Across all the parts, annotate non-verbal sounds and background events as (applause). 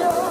줘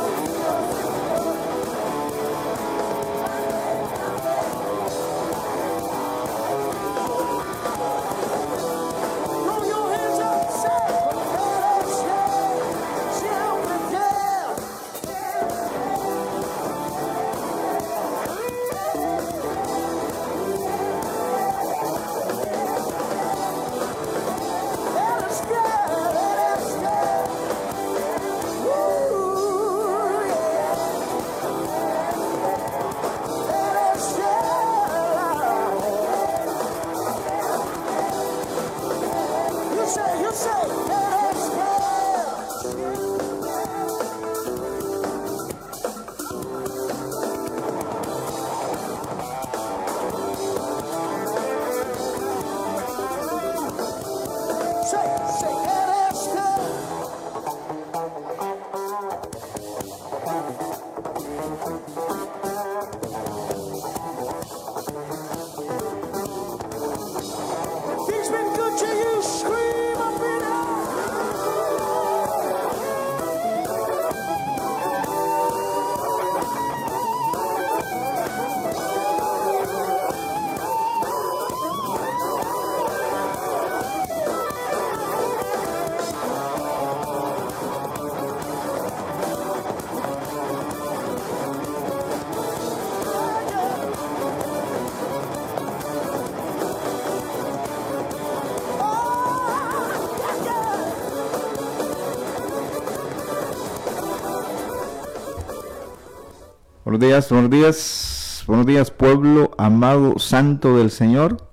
Buenos días, buenos días, buenos días pueblo amado santo del Señor.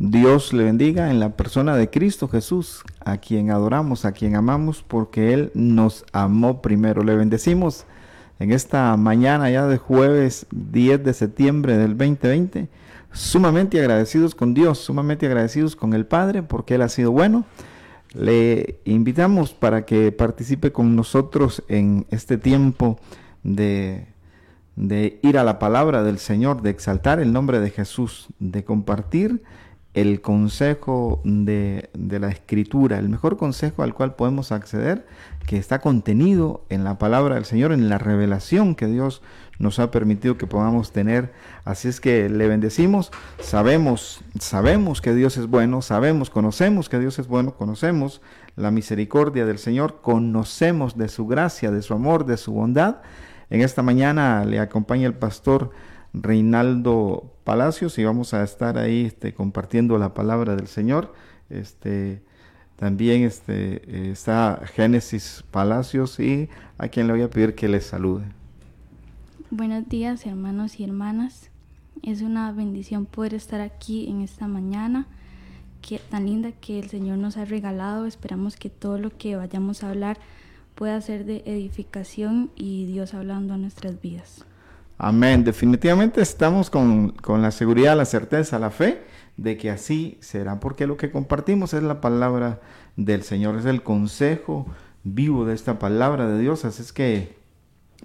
Dios le bendiga en la persona de Cristo Jesús, a quien adoramos, a quien amamos, porque Él nos amó primero. Le bendecimos en esta mañana ya de jueves 10 de septiembre del 2020, sumamente agradecidos con Dios, sumamente agradecidos con el Padre, porque Él ha sido bueno. Le invitamos para que participe con nosotros en este tiempo de de ir a la palabra del Señor, de exaltar el nombre de Jesús, de compartir el consejo de, la escritura, el mejor consejo al cual podemos acceder, que está contenido en la palabra del Señor, en la revelación que Dios nos ha permitido que podamos tener. Así es que le bendecimos, sabemos, sabemos que Dios es bueno, sabemos, conocemos que Dios es bueno, conocemos la misericordia del Señor, conocemos de su gracia, de su amor, de su bondad en esta mañana le acompaña el pastor Reinaldo Palacios y vamos a estar ahí este, compartiendo la palabra del Señor. Este, también este, está Génesis Palacios y a quien le voy a pedir que les salude. Buenos días hermanos y hermanas. Es una bendición poder estar aquí en esta mañana que, tan linda que el Señor nos ha regalado. Esperamos que todo lo que vayamos a hablar pueda ser de edificación y Dios hablando a nuestras vidas. Amén. Definitivamente estamos con, la seguridad, la certeza, la fe de que así será, porque lo que compartimos es la palabra del Señor, es el consejo vivo de esta palabra de Dios, así es que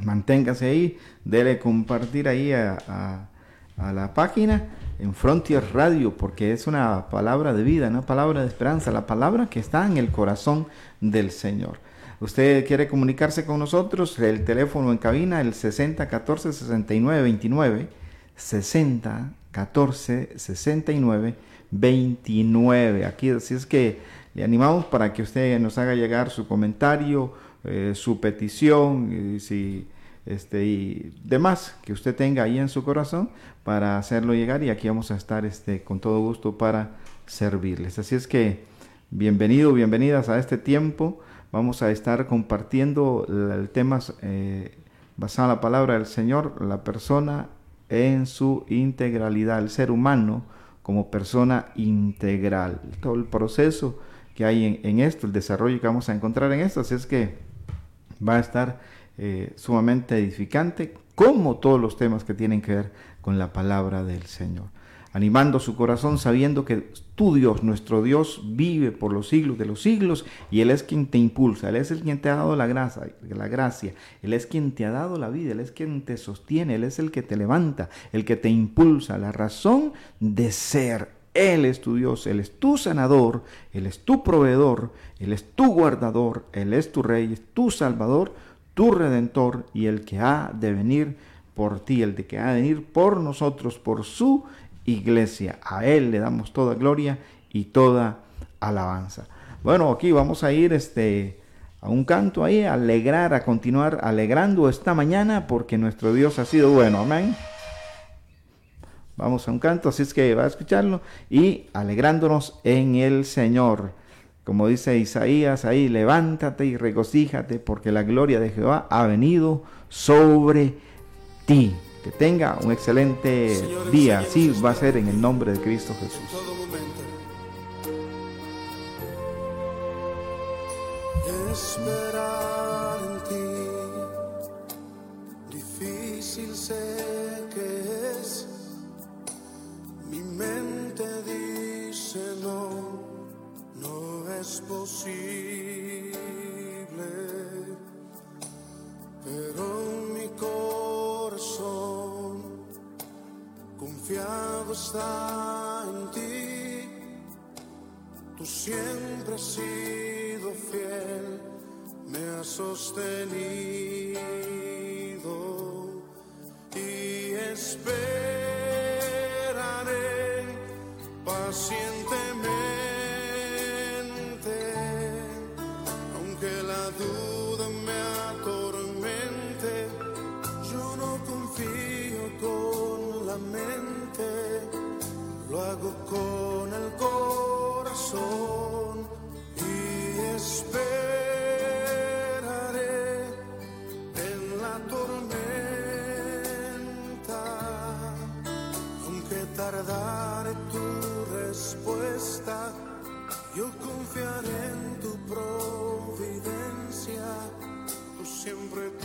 manténgase ahí, debe compartir ahí a, a la página en Frontier Radio, porque es una palabra de vida, una palabra de esperanza, la palabra que está en el corazón del Señor. Usted quiere comunicarse con nosotros, el teléfono en cabina, el 60 14 69 29, 60 14 69 29. Aquí, así es que le animamos para que usted nos haga llegar su comentario, eh, su petición, y si, este, y demás que usted tenga ahí en su corazón para hacerlo llegar y aquí vamos a estar este, con todo gusto para servirles. Así es que bienvenido, bienvenidas a este tiempo Vamos a estar compartiendo el tema eh, basado en la palabra del Señor, la persona en su integralidad, el ser humano como persona integral. Todo el proceso que hay en, esto, el desarrollo que vamos a encontrar en esto, así es que va a estar eh, sumamente edificante, como todos los temas que tienen que ver con la palabra del Señor animando su corazón sabiendo que tu Dios, nuestro Dios, vive por los siglos de los siglos y Él es quien te impulsa, Él es el quien te ha dado la gracia, la gracia, Él es quien te ha dado la vida, Él es quien te sostiene, Él es el que te levanta, el que te impulsa, la razón de ser. Él es tu Dios, Él es tu sanador, Él es tu proveedor, Él es tu guardador, Él es tu rey, es tu salvador, tu redentor y el que ha de venir por ti, el de que ha de venir por nosotros, por su iglesia. A Él le damos toda gloria y toda alabanza. Bueno, aquí vamos a ir este, a un canto ahí, a alegrar, a continuar alegrando esta mañana porque nuestro Dios ha sido bueno. Amén. Vamos a un canto, así es que va a escucharlo y alegrándonos en el Señor. Como dice Isaías ahí, levántate y regocíjate porque la gloria de Jehová ha venido sobre ti. Que tenga un excelente día. Así va a ser en el nombre de Cristo Jesús. Esperar en ti, difícil sé que es. Mi mente dice no, no es posible, pero mi corazón confiado está en ti. Tú siempre has sido fiel, me has sostenido y esperaré pacientemente, aunque la duda con el corazón y esperaré en la tormenta, aunque tardare tu respuesta, yo confiaré en tu providencia, tú siempre tienes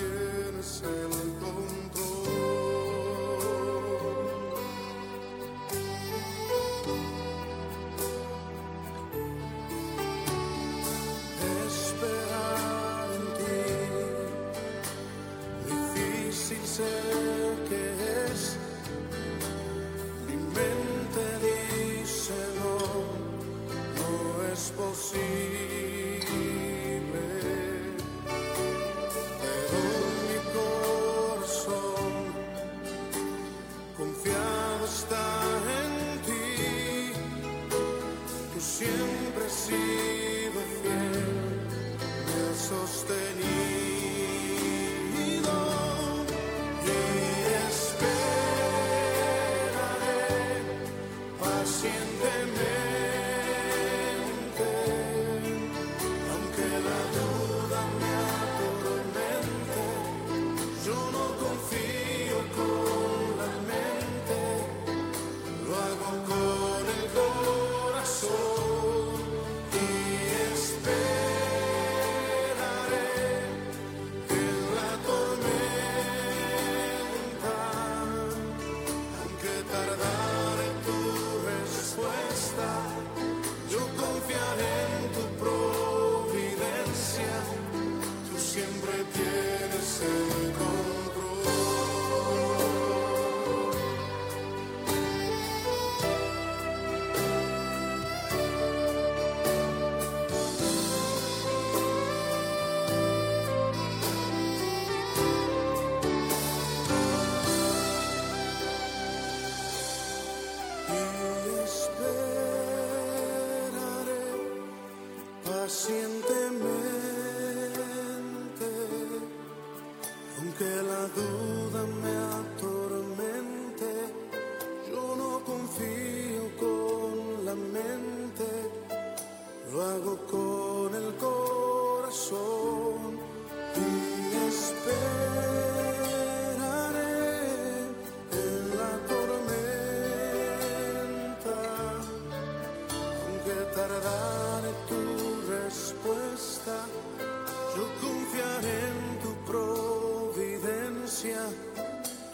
yo confiaré en tu providencia,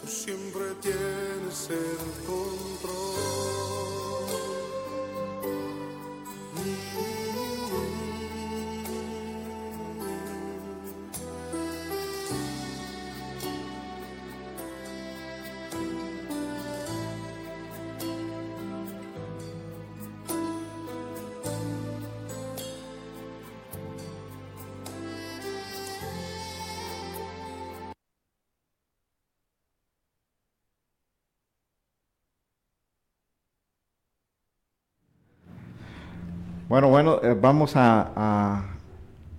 tú siempre tienes el control. Bueno, bueno, eh, vamos a,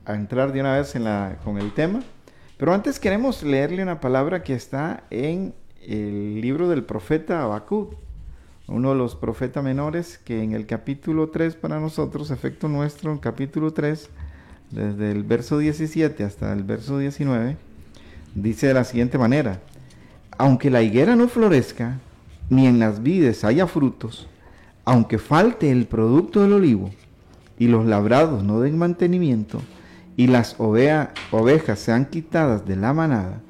entrar de una vez con el tema. Pero antes queremos leerle una palabra que está en el libro del profeta Habacuc, uno de los profetas menores que en el capítulo 3 para nosotros, efecto nuestro, en capítulo 3, desde el verso 17 hasta el verso 19, dice de la siguiente manera, aunque la higuera no florezca, ni en las vides haya frutos, aunque falte el producto del olivo, y los labrados no den mantenimiento, y las ovejas sean quitadas de la manada,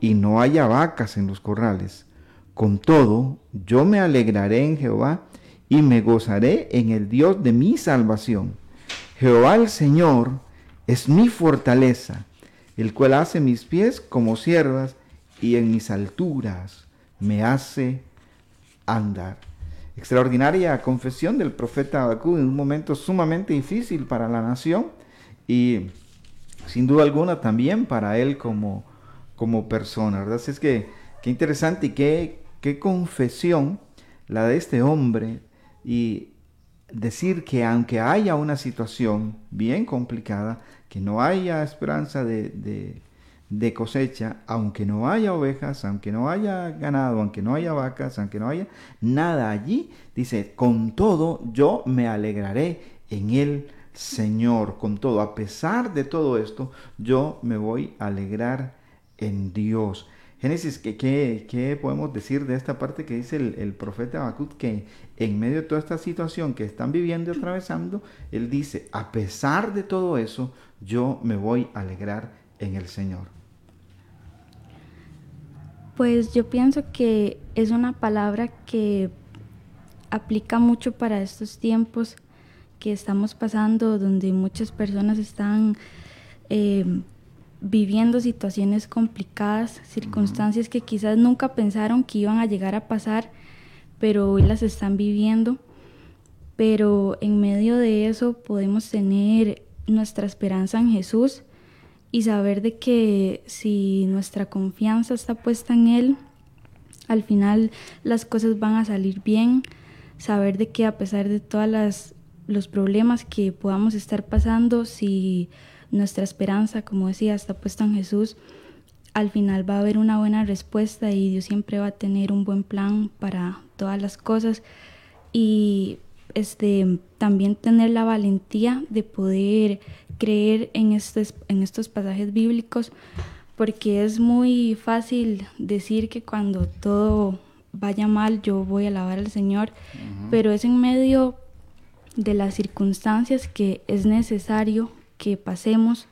y no haya vacas en los corrales, con todo yo me alegraré en Jehová, y me gozaré en el Dios de mi salvación. Jehová el Señor es mi fortaleza, el cual hace mis pies como siervas, y en mis alturas me hace andar. Extraordinaria confesión del profeta Habacuc en un momento sumamente difícil para la nación y sin duda alguna también para él como, como persona, ¿verdad? Así es que qué interesante y qué, qué confesión la de este hombre y decir que aunque haya una situación bien complicada, que no haya esperanza de de cosecha, aunque no haya ovejas, aunque no haya ganado, aunque no haya vacas, aunque no haya nada allí, dice, con todo yo me alegraré en el Señor, con todo, a pesar de todo esto, yo me voy a alegrar en Dios. Génesis, ¿qué, qué, podemos decir de esta parte que dice el, el profeta Habacuc? Que en medio de toda esta situación que están viviendo y atravesando, él dice, a pesar de todo eso, yo me voy a alegrar en el Señor. Pues yo pienso que es una palabra que aplica mucho para estos tiempos que estamos pasando, donde muchas personas están eh, viviendo situaciones complicadas, circunstancias que quizás nunca pensaron que iban a llegar a pasar, pero hoy las están viviendo. Pero en medio de eso podemos tener nuestra esperanza en Jesús y saber de que si nuestra confianza está puesta en Él, al final las cosas van a salir bien, saber de que a pesar de todos los problemas que podamos estar pasando, si nuestra esperanza, como decía, está puesta en Jesús, al final va a haber una buena respuesta y Dios siempre va a tener un buen plan para todas las cosas. Y este también tener la valentía de poder creer en estos, en estos pasajes bíblicos, porque es muy fácil decir que cuando todo vaya mal yo voy a alabar al Señor, pero es en medio de las circunstancias que es necesario que pasemos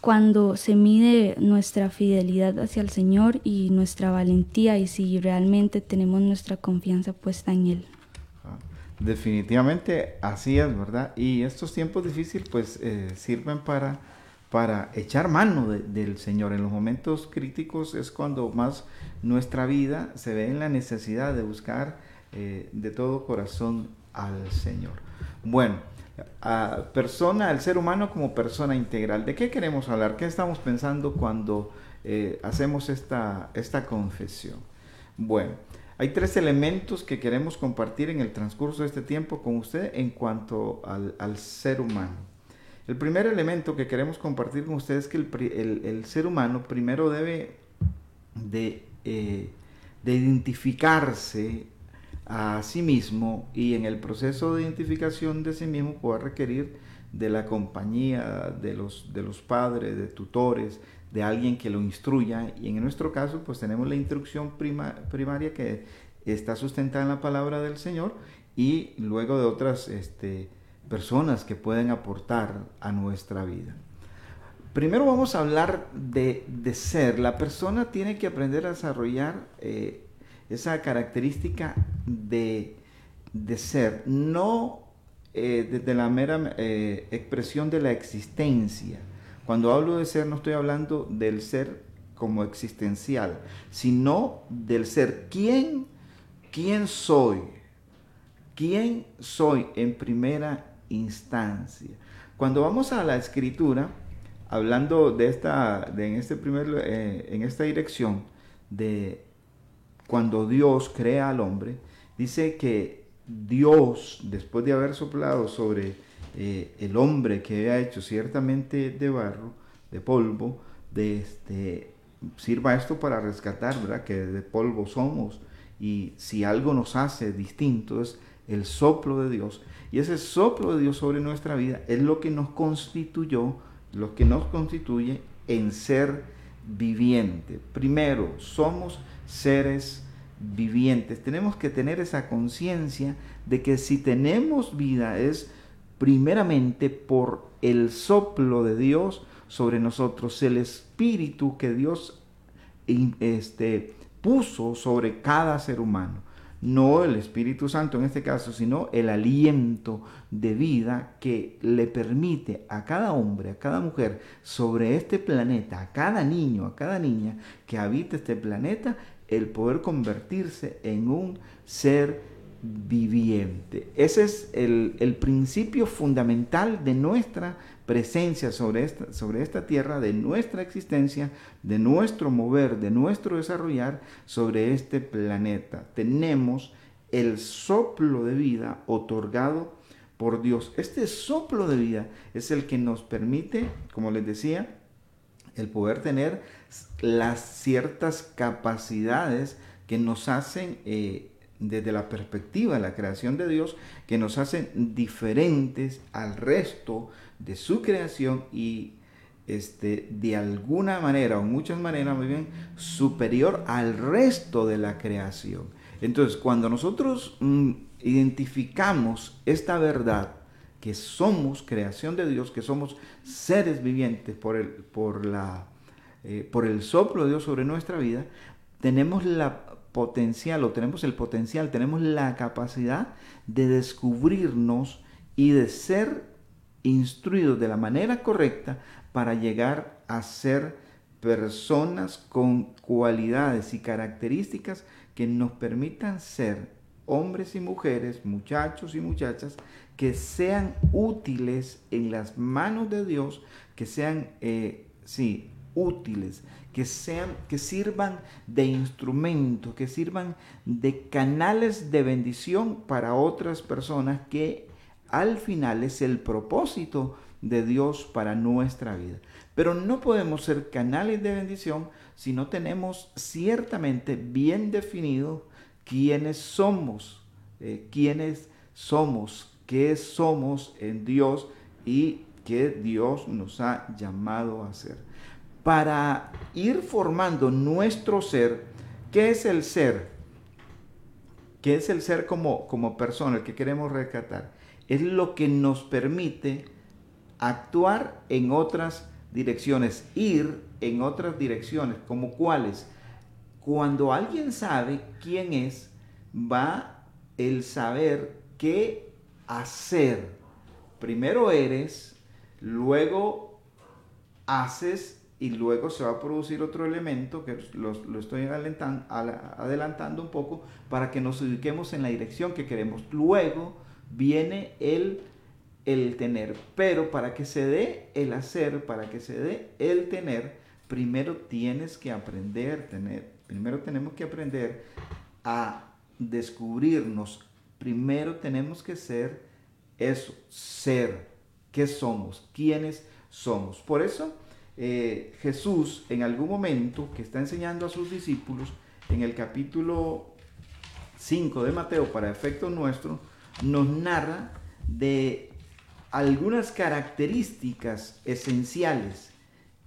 cuando se mide nuestra fidelidad hacia el Señor y nuestra valentía y si realmente tenemos nuestra confianza puesta en Él. Definitivamente así es, ¿verdad? Y estos tiempos difíciles pues eh, sirven para, para echar mano del Señor. En los momentos críticos es cuando más nuestra vida se ve en la necesidad de buscar eh, de todo corazón al Señor. Bueno, a persona, al ser humano como persona integral. ¿De qué queremos hablar? ¿Qué estamos pensando cuando eh, hacemos esta, esta confesión? Bueno, hay tres elementos que queremos compartir en el transcurso de este tiempo con usted en cuanto al, ser humano. El primer elemento que queremos compartir con usted es que el, ser humano primero debe de, eh, de, identificarse a sí mismo y en el proceso de identificación de sí mismo puede requerir de la compañía de los, de los padres, de tutores, de alguien que lo instruya. Y en nuestro caso, pues tenemos la instrucción primaria que está sustentada en la palabra del Señor y luego de otras este, personas que pueden aportar a nuestra vida. Primero vamos a hablar de, ser. La persona tiene que aprender a desarrollar eh, esa característica de, ser, no eh, desde la mera eh, expresión de la existencia, cuando hablo de ser no estoy hablando del ser como existencial, sino del ser. ¿Quién, quién soy? ¿Quién soy en primera instancia? Cuando vamos a la escritura, hablando de esta, de en, este primer, eh, en esta dirección, de cuando Dios crea al hombre, dice que Dios, después de haber soplado sobre eh, el hombre que ha hecho ciertamente de barro, de polvo, de este, sirva esto para rescatar, ¿verdad? Que de polvo somos y si algo nos hace distinto es el soplo de Dios. Y ese soplo de Dios sobre nuestra vida es lo que nos constituyó, lo que nos constituye en ser viviente. Primero, somos seres vivientes. Tenemos que tener esa conciencia de que si tenemos vida es primeramente por el soplo de Dios sobre nosotros, el espíritu que Dios este, puso sobre cada ser humano. No el Espíritu Santo en este caso, sino el aliento de vida que le permite a cada hombre, a cada mujer sobre este planeta, a cada niño, a cada niña que habita este planeta, el poder convertirse en un ser viviente. Ese es el, el principio fundamental de nuestra presencia sobre esta, sobre esta tierra, de nuestra existencia, de nuestro mover, de nuestro desarrollar sobre este planeta. Tenemos el soplo de vida otorgado por Dios. Este soplo de vida es el que nos permite, como les decía, el poder tener las ciertas capacidades que nos hacen eh, desde la perspectiva de la creación de Dios, que nos hacen diferentes al resto de su creación y este, de alguna manera o muchas maneras muy bien superior al resto de la creación. Entonces, cuando nosotros mm, identificamos esta verdad, que somos creación de Dios, que somos seres vivientes por el, por la, eh, por el soplo de Dios sobre nuestra vida, tenemos la potencial o tenemos el potencial, tenemos la capacidad de descubrirnos y de ser instruidos de la manera correcta para llegar a ser personas con cualidades y características que nos permitan ser hombres y mujeres, muchachos y muchachas, que sean útiles en las manos de Dios, que sean, eh, sí, útiles, que sean, que sirvan de instrumento, que sirvan de canales de bendición para otras personas que al final es el propósito de Dios para nuestra vida. Pero no podemos ser canales de bendición si no tenemos ciertamente bien definido quiénes somos, eh, quiénes somos, qué somos en Dios y qué Dios nos ha llamado a ser para ir formando nuestro ser. ¿Qué es el ser? ¿Qué es el ser como, como persona, el que queremos rescatar? Es lo que nos permite actuar en otras direcciones, ir en otras direcciones, como cuáles. Cuando alguien sabe quién es, va el saber qué hacer. Primero eres, luego haces y luego se va a producir otro elemento que lo, estoy adelantando un poco para que nos ubiquemos en la dirección que queremos. Luego viene el, el tener, pero para que se dé el hacer, para que se dé el tener, primero tienes que aprender, tener, primero tenemos que aprender a descubrirnos, primero tenemos que ser eso, ser, qué somos, quiénes somos. Por eso, eh, Jesús en algún momento que está enseñando a sus discípulos, en el capítulo 5 de Mateo, para efecto nuestro, nos narra de algunas características esenciales,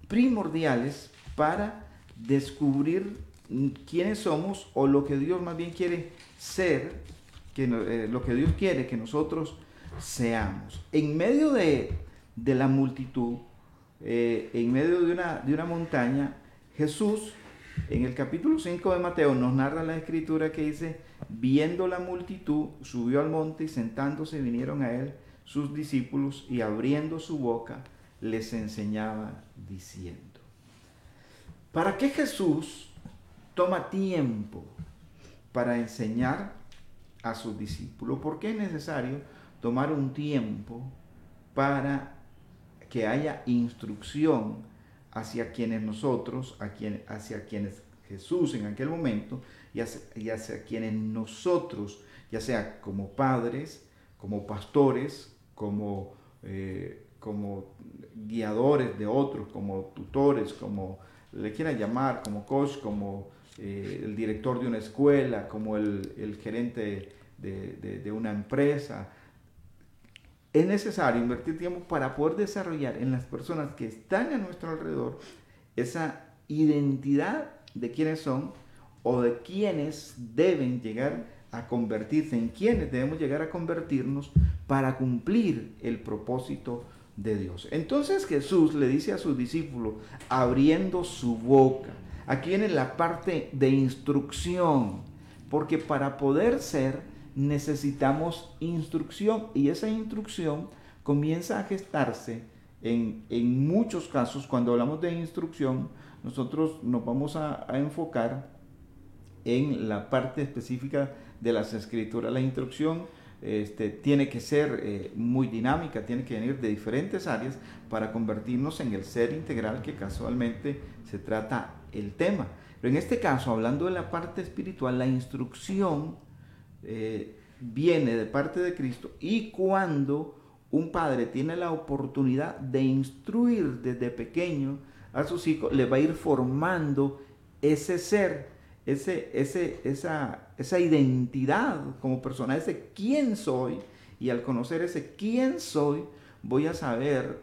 primordiales, para descubrir quiénes somos o lo que Dios más bien quiere ser, que, eh, lo que Dios quiere que nosotros seamos. En medio de, de la multitud, eh, en medio de una, de una montaña, Jesús, en el capítulo 5 de Mateo, nos narra la escritura que dice, viendo la multitud, subió al monte y sentándose vinieron a él sus discípulos y abriendo su boca les enseñaba diciendo. ¿Para qué Jesús toma tiempo para enseñar a sus discípulos? ¿Por qué es necesario tomar un tiempo para que haya instrucción hacia quienes nosotros, hacia quienes Jesús en aquel momento y hacia, quienes nosotros, ya sea como padres, como pastores, como eh, como guiadores de otros, como tutores, como le quieran llamar, como coach, como eh, el director de una escuela, como el, gerente de, una empresa. Es necesario invertir tiempo para poder desarrollar en las personas que están a nuestro alrededor esa identidad de quiénes son o de quiénes deben llegar a convertirse, en quiénes debemos llegar a convertirnos para cumplir el propósito de Dios. Entonces Jesús le dice a sus discípulos, abriendo su boca, aquí viene la parte de instrucción, porque para poder ser necesitamos instrucción y esa instrucción comienza a gestarse en, en muchos casos, cuando hablamos de instrucción, nosotros nos vamos a, enfocar en la parte específica de las escrituras. La instrucción este, tiene que ser eh, muy dinámica, tiene que venir de diferentes áreas para convertirnos en el ser integral que casualmente se trata el tema. Pero en este caso, hablando de la parte espiritual, la instrucción eh, viene de parte de Cristo y cuando un padre tiene la oportunidad de instruir desde pequeño, a sus hijos, le va a ir formando ese ser, ese, ese, esa, esa identidad como persona, ese quién soy. Y al conocer ese quién soy, voy a saber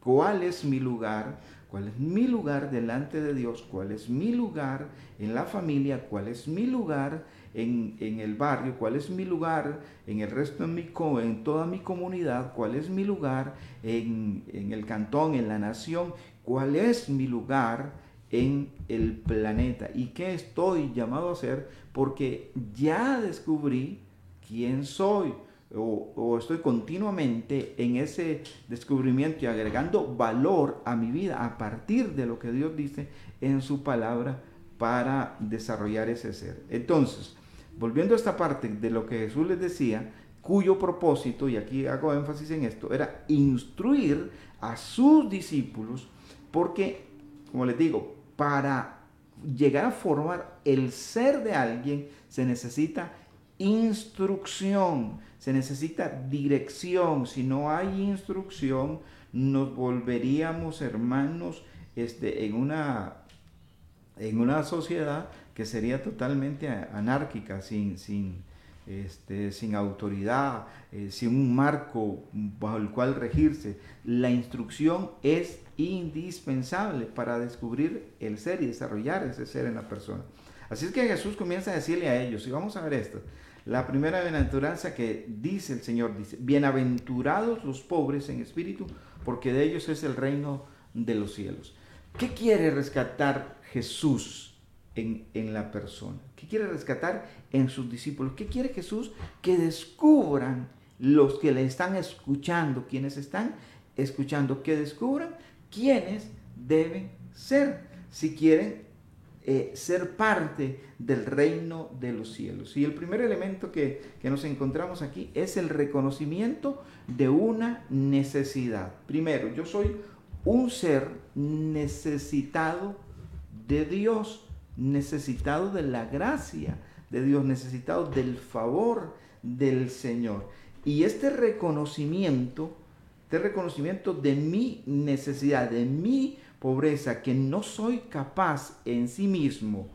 cuál es mi lugar, cuál es mi lugar delante de Dios, cuál es mi lugar en la familia, cuál es mi lugar en, el barrio, cuál es mi lugar en el resto de mi, en toda mi comunidad, cuál es mi lugar en, en el cantón, en la nación cuál es mi lugar en el planeta y qué estoy llamado a hacer porque ya descubrí quién soy o, estoy continuamente en ese descubrimiento y agregando valor a mi vida a partir de lo que Dios dice en su palabra para desarrollar ese ser. Entonces, volviendo a esta parte de lo que Jesús les decía, cuyo propósito, y aquí hago énfasis en esto, era instruir a sus discípulos porque, como les digo, para llegar a formar el ser de alguien se necesita instrucción, se necesita dirección. Si no hay instrucción, nos volveríamos hermanos este, en, una, en una sociedad que sería totalmente anárquica, sin, sin, este, sin autoridad, eh, sin un marco bajo el cual regirse. La instrucción es indispensable para descubrir el ser y desarrollar ese ser en la persona. Así es que Jesús comienza a decirle a ellos, y vamos a ver esto, la primera bienaventuranza que dice el Señor, dice, bienaventurados los pobres en espíritu, porque de ellos es el reino de los cielos. ¿Qué quiere rescatar Jesús en, la persona? ¿Qué quiere rescatar en sus discípulos? ¿Qué quiere Jesús? Que descubran los que le están escuchando, quienes están escuchando, que descubran quiénes deben ser si quieren eh, ser parte del reino de los cielos. Y el primer elemento que, que nos encontramos aquí es el reconocimiento de una necesidad. Primero, yo soy un ser necesitado de Dios, necesitado de la gracia de Dios, necesitado del favor del Señor. Y este reconocimiento este reconocimiento de mi necesidad, de mi pobreza, que no soy capaz en sí mismo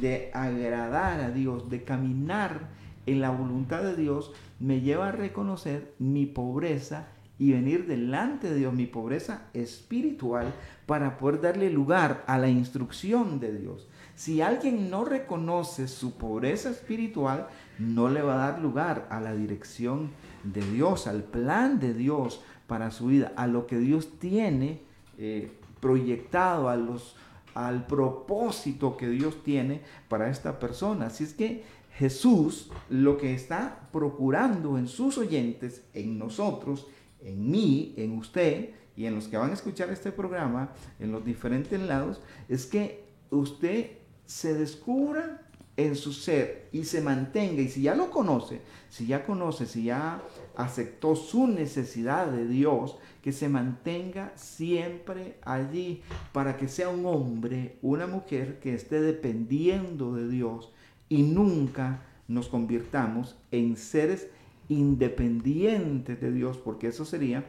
de agradar a Dios, de caminar en la voluntad de Dios, me lleva a reconocer mi pobreza y venir delante de Dios, mi pobreza espiritual, para poder darle lugar a la instrucción de Dios. Si alguien no reconoce su pobreza espiritual, no le va a dar lugar a la dirección de Dios, al plan de Dios para su vida, a lo que Dios tiene eh, proyectado, al propósito que Dios tiene para esta persona. Así es que Jesús lo que está procurando en sus oyentes, en nosotros, en mí, en usted y en los que van a escuchar este programa, en los diferentes lados, es que usted se descubra en su ser y se mantenga, y si ya lo conoce, si ya conoce, si ya aceptó su necesidad de Dios, que se mantenga siempre allí para que sea un hombre, una mujer que esté dependiendo de Dios y nunca nos convirtamos en seres independientes de Dios, porque eso sería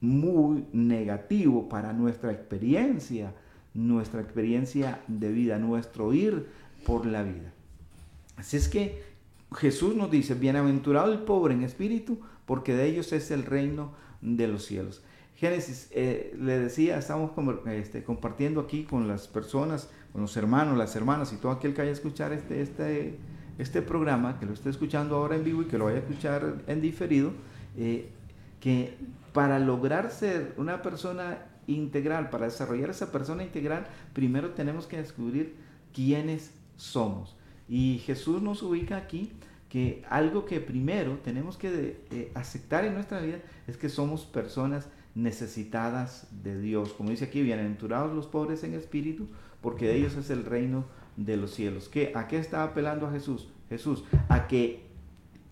muy negativo para nuestra experiencia, nuestra experiencia de vida, nuestro ir por la vida. Así es que Jesús nos dice, bienaventurado el pobre en espíritu, porque de ellos es el reino de los cielos. Génesis, eh, le decía, estamos este, compartiendo aquí con las personas, con los hermanos, las hermanas y todo aquel que vaya a escuchar este, este, este programa, que lo esté escuchando ahora en vivo y que lo vaya a escuchar en diferido, eh, que para lograr ser una persona integral, para desarrollar esa persona integral, primero tenemos que descubrir quiénes somos. Y Jesús nos ubica aquí que algo que primero tenemos que eh, aceptar en nuestra vida es que somos personas necesitadas de Dios. Como dice aquí, bienaventurados los pobres en espíritu, porque de ellos es el reino de los cielos. ¿Qué, ¿A qué está apelando a Jesús? Jesús, a que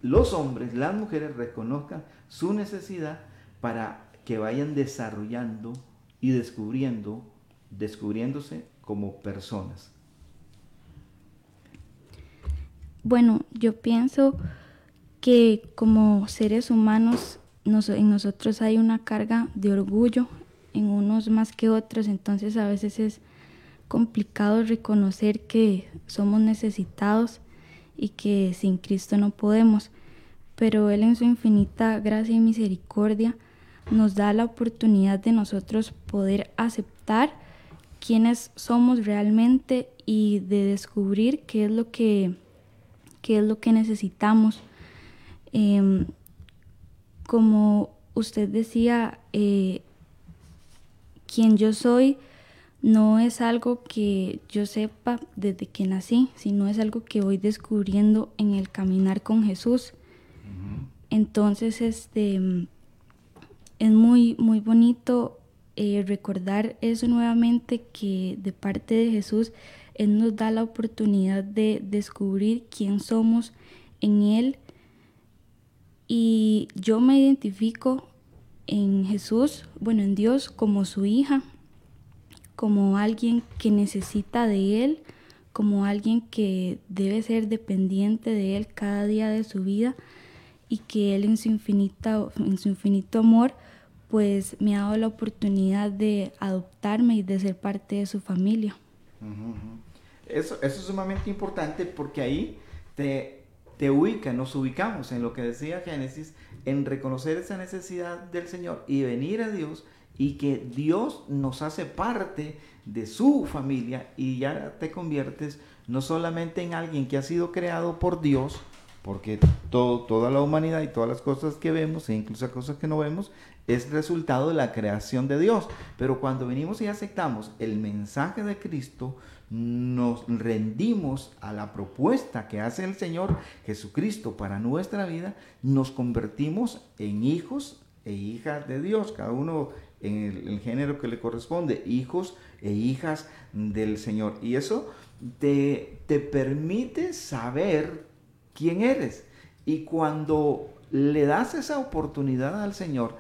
los hombres, las mujeres reconozcan su necesidad para que vayan desarrollando y descubriendo, descubriéndose como personas. Bueno, yo pienso que como seres humanos en nosotros hay una carga de orgullo, en unos más que otros, entonces a veces es complicado reconocer que somos necesitados y que sin Cristo no podemos, pero Él en su infinita gracia y misericordia nos da la oportunidad de nosotros poder aceptar quiénes somos realmente y de descubrir qué es lo que, qué es lo que necesitamos. Em, como usted decía, eh, quien yo soy no es algo que yo sepa desde que nací, sino es algo que voy descubriendo en el caminar con Jesús. Entonces, este es muy, muy bonito eh, recordar eso nuevamente que de parte de Jesús Él nos da la oportunidad de descubrir quién somos en Él. Y yo me identifico en Jesús, bueno, en Dios como su hija, como alguien que necesita de Él, como alguien que debe ser dependiente de Él cada día de su vida y que Él en su, infinito, en su infinito amor pues me ha dado la oportunidad de adoptarme y de ser parte de su familia. Eso, eso es sumamente importante porque ahí te, te ubica, nos ubicamos en lo que decía Génesis, en reconocer esa necesidad del Señor y venir a Dios y que Dios nos hace parte de su familia y ya te conviertes no solamente en alguien que ha sido creado por Dios, porque todo, toda la humanidad y todas las cosas que vemos, e incluso cosas que no vemos, es resultado de la creación de Dios. Pero cuando venimos y aceptamos el mensaje de Cristo, nos rendimos a la propuesta que hace el Señor Jesucristo para nuestra vida, nos convertimos en hijos e hijas de Dios, cada uno en el, género que le corresponde, hijos e hijas del Señor. Y eso te, te permite saber quién eres. Y cuando le das esa oportunidad al Señor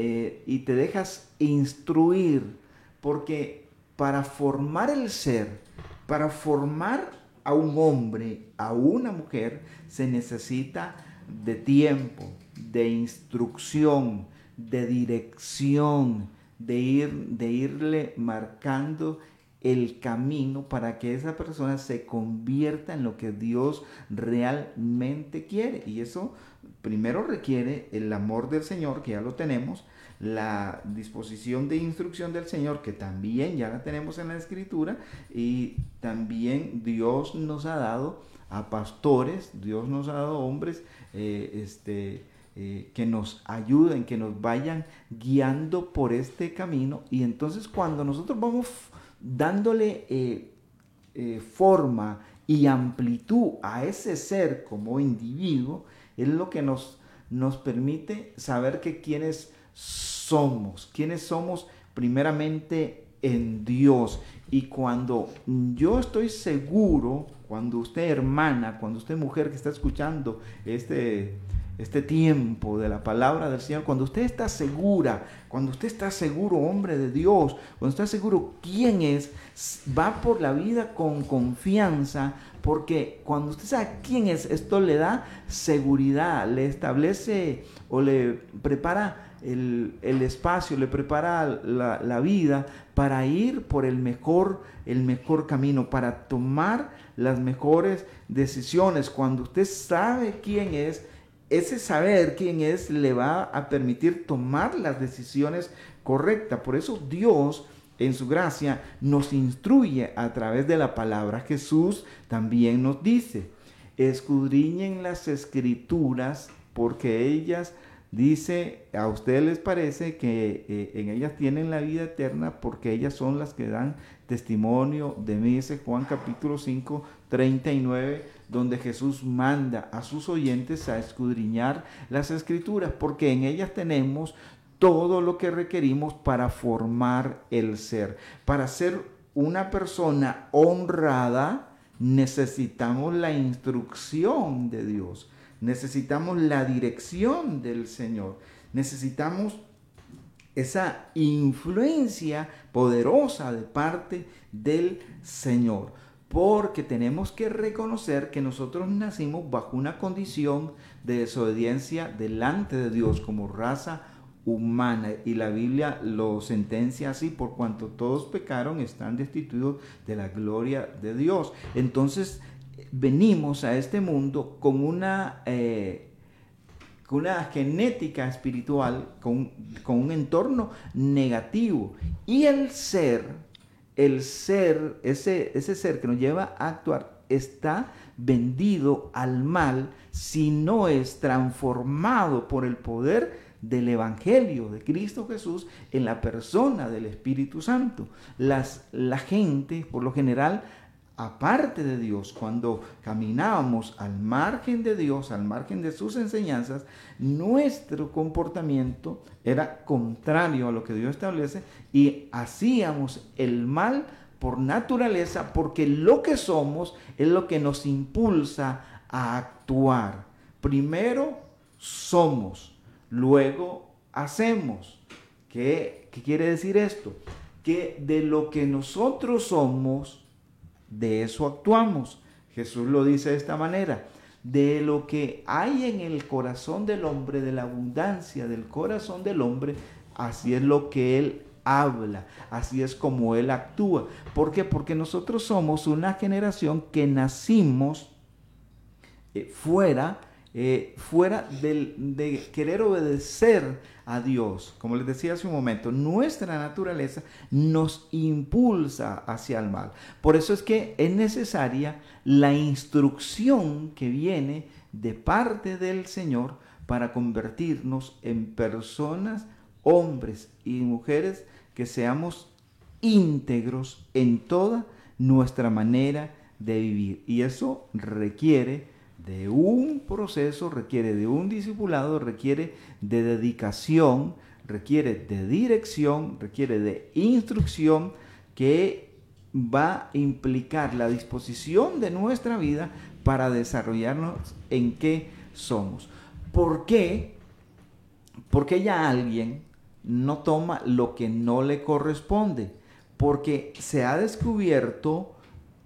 eh, y te dejas instruir, porque para formar el ser, para formar a un hombre, a una mujer, se necesita de tiempo, de instrucción, de dirección, de, ir, de irle marcando el camino para que esa persona se convierta en lo que Dios realmente quiere. Y eso primero requiere el amor del Señor, que ya lo tenemos, la disposición de instrucción del Señor, que también ya la tenemos en la escritura, y también Dios nos ha dado a pastores, Dios nos ha dado hombres eh, este, eh, que nos ayuden, que nos vayan guiando por este camino, y entonces cuando nosotros vamos dándole eh, forma y amplitud a ese ser como individuo, es lo que nos, nos permite saber que quienes somos, quiénes somos primeramente en Dios. Y cuando yo estoy seguro, cuando usted hermana, cuando usted mujer que está escuchando este, este tiempo de la palabra del Señor, cuando usted está segura, cuando usted está seguro, hombre de Dios, cuando está seguro quién es, va por la vida con confianza, porque cuando usted sabe quién es, esto le da seguridad, le establece o le prepara el, espacio, le prepara la, la, vida para ir por el mejor, el mejor camino, para tomar las mejores decisiones. Cuando usted sabe quién es, ese saber quién es le va a permitir tomar las decisiones correctas. Por eso Dios en su gracia nos instruye a través de la palabra. Jesús también nos dice, escudriñen las escrituras porque ellas, dice, a ustedes les parece que eh, en ellas tienen la vida eterna porque ellas son las que dan testimonio de dice Juan capítulo 5, 39, donde Jesús manda a sus oyentes a escudriñar las escrituras porque en ellas tenemos todo lo que requerimos para formar el ser. Para ser una persona honrada necesitamos la instrucción de Dios, necesitamos la dirección del Señor, necesitamos esa influencia poderosa de parte del Señor. Porque tenemos que reconocer que nosotros nacimos bajo una condición de desobediencia delante de Dios como raza humana y la Biblia lo sentencia así por cuanto todos pecaron están destituidos de la gloria de Dios entonces venimos a este mundo con una eh, con una genética espiritual con, con un entorno negativo y el ser el ser ese, ese ser que nos lleva a actuar está vendido al mal si no es transformado por el poder del Evangelio de Cristo Jesús en la persona del Espíritu Santo. Las, la gente, por lo general, aparte de Dios, cuando caminábamos al margen de Dios, al margen de sus enseñanzas, nuestro comportamiento era contrario a lo que Dios establece y hacíamos el mal por naturaleza porque lo que somos es lo que nos impulsa a actuar. Primero somos, luego hacemos. ¿Qué, quiere decir esto? Que de lo que nosotros somos, de eso actuamos. Jesús lo dice de esta manera. De lo que hay en el corazón del hombre, de la abundancia del corazón del hombre, así es lo que él habla, así es como él actúa. ¿Por qué? Porque nosotros somos una generación que nacimos eh, fuera eh, fuera de querer obedecer a Dios. Como les decía hace un momento, nuestra naturaleza nos impulsa hacia el mal. Por eso es que es necesaria la instrucción que viene de parte del Señor para convertirnos en personas, hombres y mujeres que seamos íntegros en toda nuestra manera de vivir. Y eso requiere de un proceso, requiere de un discipulado, requiere de dedicación, requiere de dirección, requiere de instrucción que va a implicar la disposición de nuestra vida para desarrollarnos en qué somos. ¿Por qué? Porque ya alguien no toma lo que no le corresponde, porque se ha descubierto,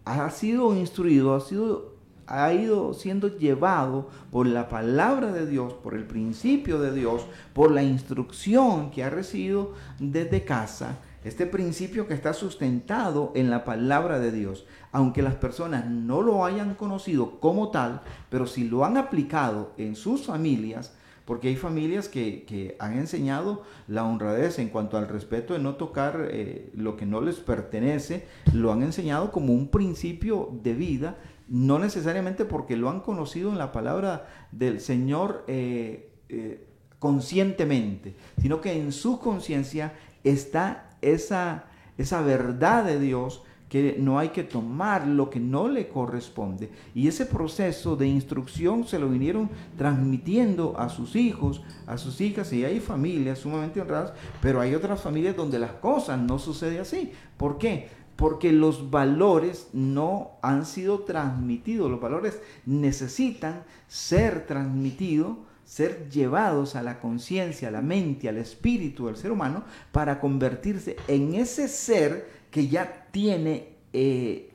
ha sido instruido, ha sido ha ido siendo llevado por la palabra de Dios, por el principio de Dios, por la instrucción que ha recibido desde casa, este principio que está sustentado en la palabra de Dios, aunque las personas no lo hayan conocido como tal, pero si lo han aplicado en sus familias, porque hay familias que, han enseñado la honradez en cuanto al respeto de no tocar eh, lo que no les pertenece, lo han enseñado como un principio de vida no necesariamente porque lo han conocido en la palabra del Señor eh, eh, conscientemente, sino que en su conciencia está esa, esa verdad de Dios que no hay que tomar lo que no le corresponde. Y ese proceso de instrucción se lo vinieron transmitiendo a sus hijos, a sus hijas, y hay familias sumamente honradas, pero hay otras familias donde las cosas no suceden así. ¿Por qué? Porque los valores no han sido transmitidos, los valores necesitan ser transmitidos, ser llevados a la conciencia, a la mente, al espíritu del ser humano para convertirse en ese ser que ya tiene eh,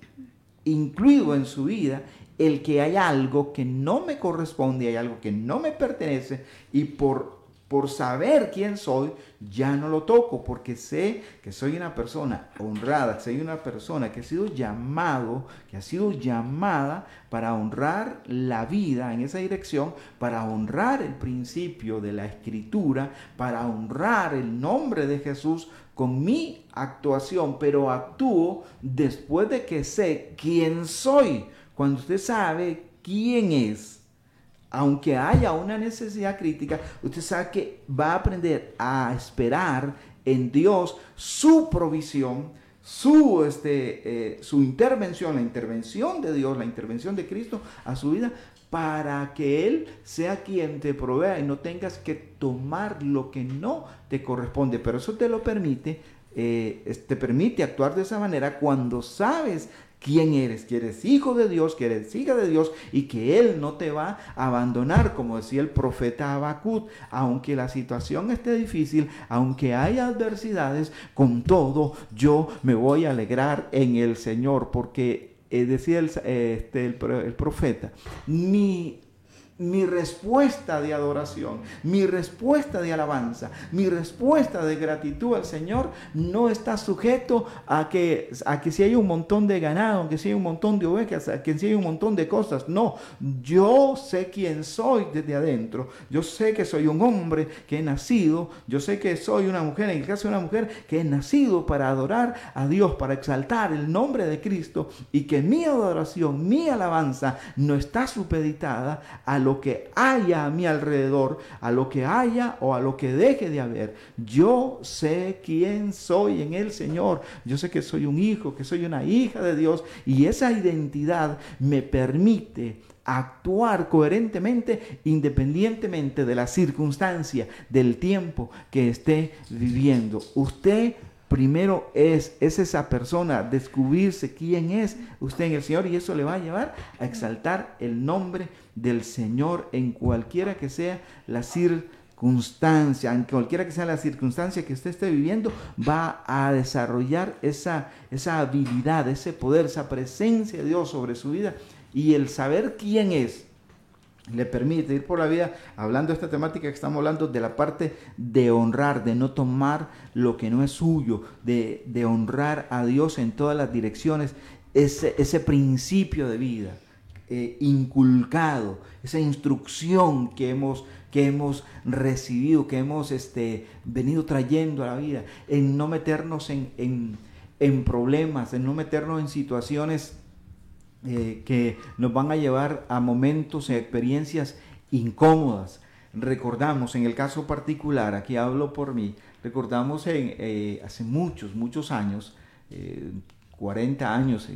incluido en su vida el que hay algo que no me corresponde, hay algo que no me pertenece y por por saber quién soy, ya no lo toco, porque sé que soy una persona honrada, soy una persona que ha sido llamado, que ha sido llamada para honrar la vida en esa dirección, para honrar el principio de la escritura, para honrar el nombre de Jesús con mi actuación, pero actúo después de que sé quién soy. Cuando usted sabe quién es, aunque haya una necesidad crítica, usted sabe que va a aprender a esperar en Dios su provisión, su, este, eh, su intervención, la intervención de Dios, la intervención de Cristo a su vida, para que Él sea quien te provea y no tengas que tomar lo que no te corresponde. Pero eso te lo permite, eh, te permite actuar de esa manera cuando sabes quién eres, que eres hijo de Dios, que eres hija de Dios y que Él no te va a abandonar, como decía el profeta Habacuc, aunque la situación esté difícil, aunque haya adversidades, con todo yo me voy a alegrar en el Señor, porque eh, decía el, este, el, el profeta, ni mi respuesta de adoración, mi respuesta de alabanza, mi respuesta de gratitud al Señor no está sujeto a que, a que si hay un montón de ganado, que si hay un montón de ovejas, a que si hay un montón de cosas. No, yo sé quién soy desde adentro. Yo sé que soy un hombre que he nacido. Yo sé que soy una mujer, en el caso de una mujer, que he nacido para adorar a Dios, para exaltar el nombre de Cristo y que mi adoración, mi alabanza no está supeditada a lo que haya a mi alrededor, a lo que haya o a lo que deje de haber. Yo sé quién soy en el Señor. Yo sé que soy un hijo, que soy una hija de Dios y esa identidad me permite actuar coherentemente independientemente de la circunstancia, del tiempo que esté viviendo. Usted primero es, es esa persona, descubrirse quién es usted en el Señor y eso le va a llevar a exaltar el nombre del Señor en cualquiera que sea la circunstancia, en cualquiera que sea la circunstancia que usted esté viviendo, va a desarrollar esa, esa habilidad, ese poder, esa presencia de Dios sobre su vida. Y el saber quién es le permite ir por la vida hablando de esta temática que estamos hablando de la parte de honrar, de no tomar lo que no es suyo, de, de honrar a Dios en todas las direcciones, ese, ese principio de vida eh, inculcado, esa instrucción que hemos, que hemos recibido, que hemos este, venido trayendo a la vida, en no meternos en, en, problemas, en no meternos en situaciones eh, que nos van a llevar a momentos y experiencias incómodas. Recordamos, en el caso particular, aquí hablo por mí, recordamos en, eh, hace muchos, muchos años, 40 años,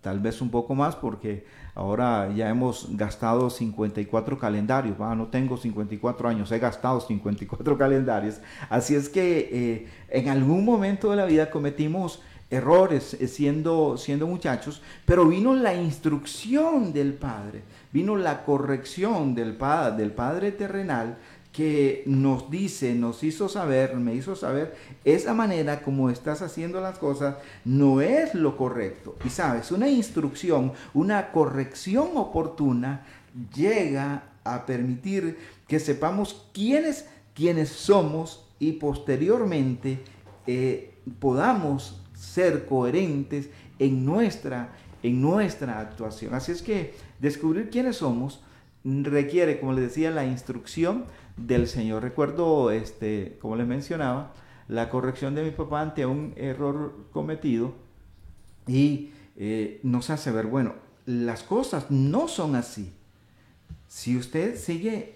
tal vez un poco más, porque ahora ya hemos gastado 54 calendarios. no tengo 54 años, he gastado 54 (laughs) calendarios. Así es que eh, en algún momento de la vida cometimos errores eh, siendo, siendo muchachos, pero vino la instrucción del Padre, vino la corrección del, del Padre terrenal que nos dice, nos hizo saber, me hizo saber, esa manera como estás haciendo las cosas no es lo correcto. Y sabes, una instrucción, una corrección oportuna llega a permitir que sepamos quiénes, quiénes somos y posteriormente eh, podamos ser coherentes en nuestra, en nuestra actuación. Así es que descubrir quiénes somos requiere, como les decía, la instrucción del Señor. Recuerdo, este, como les mencionaba, la corrección de mi papá ante un error cometido y eh, nos hace ver, bueno, las cosas no son así. Si usted sigue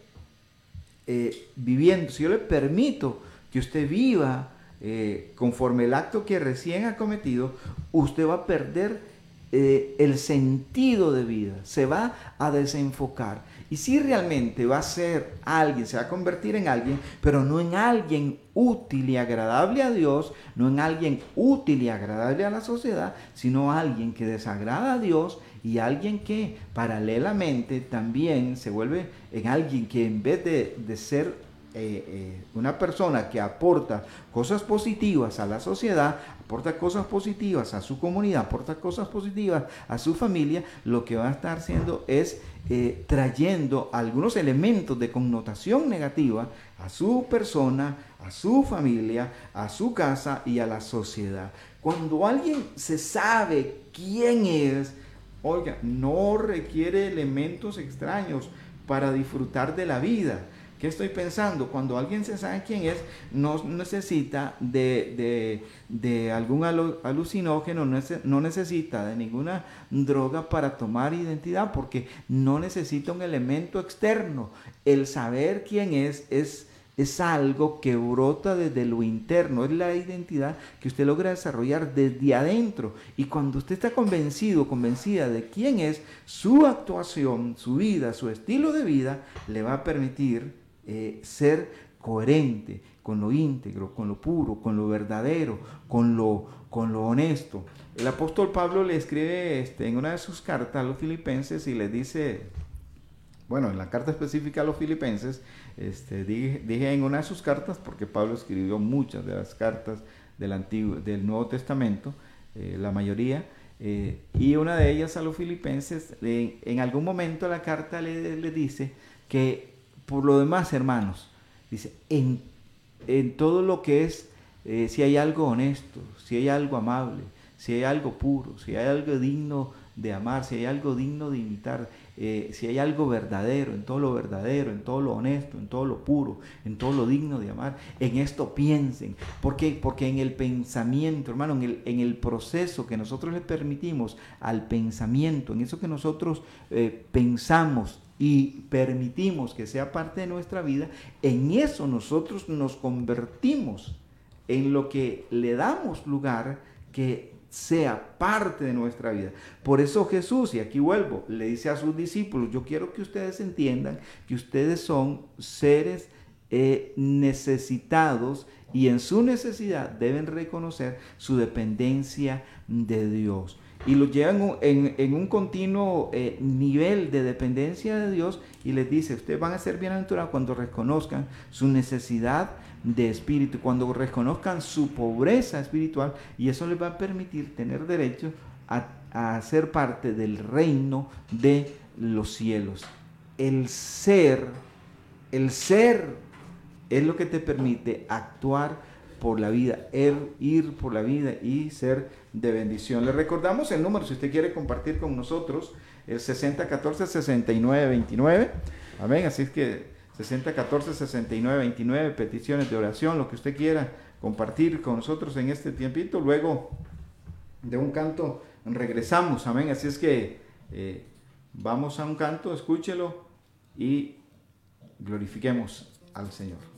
eh, viviendo, si yo le permito que usted viva eh, conforme el acto que recién ha cometido, usted va a perder el sentido de vida, se va a desenfocar. Y si realmente va a ser alguien, se va a convertir en alguien, pero no en alguien útil y agradable a Dios, no en alguien útil y agradable a la sociedad, sino alguien que desagrada a Dios y alguien que paralelamente también se vuelve en alguien que en vez de, de ser eh, eh, una persona que aporta cosas positivas a la sociedad, aporta cosas positivas a su comunidad, aporta cosas positivas a su familia, lo que va a estar haciendo es eh, trayendo algunos elementos de connotación negativa a su persona, a su familia, a su casa y a la sociedad. Cuando alguien se sabe quién es, oiga, no requiere elementos extraños para disfrutar de la vida ¿Qué estoy pensando? Cuando alguien se sabe quién es, no necesita de, algún alucinógeno, no necesita de ninguna droga para tomar identidad, porque no necesita un elemento externo. El saber quién es es, es algo que brota desde lo interno, es la identidad que usted logra desarrollar desde adentro. Y cuando usted está convencido, convencida de quién es, su actuación, su vida, su estilo de vida, le va a permitir eh, ser coherente con lo íntegro, con lo puro, con lo verdadero, con lo, con lo honesto. El apóstol Pablo le escribe este, en una de sus cartas a los filipenses y le dice, bueno, en la carta específica a los filipenses, este, dije, en una de sus cartas, porque Pablo escribió muchas de las cartas del, Antiguo, del Nuevo Testamento, eh, la mayoría, eh, y una de ellas a los filipenses, en algún momento la carta le, le dice que por lo demás, hermanos, dice, en, todo lo que es, eh, si hay algo honesto, si hay algo amable, si hay algo puro, si hay algo digno de amar, si hay algo digno de imitar, eh, si hay algo verdadero, en todo lo verdadero, en todo lo honesto, en todo lo puro, en todo lo digno de amar, en esto piensen. ¿Por qué? Porque en el pensamiento, hermano, en el, en el proceso que nosotros le permitimos al pensamiento, en eso que nosotros eh, pensamos, y permitimos que sea parte de nuestra vida, en eso nosotros nos convertimos en lo que le damos lugar que sea parte de nuestra vida. Por eso Jesús, y aquí vuelvo, le dice a sus discípulos, yo quiero que ustedes entiendan que ustedes son seres eh, necesitados y en su necesidad deben reconocer su dependencia de Dios y los llevan en, un continuo eh, nivel de dependencia de Dios y les dice, ustedes van a ser bienaventurados cuando reconozcan su necesidad de espíritu, cuando reconozcan su pobreza espiritual y eso les va a permitir tener derecho a, a ser parte del reino de los cielos. El ser, el ser es lo que te permite actuar por la vida, ir por la vida y ser de bendición. Le recordamos el número si usted quiere compartir con nosotros, el 6014-6929. Amén, así es que 6014-6929, peticiones de oración, lo que usted quiera compartir con nosotros en este tiempito. Luego de un canto regresamos, amén. Así es que eh, vamos a un canto, escúchelo y glorifiquemos al Señor.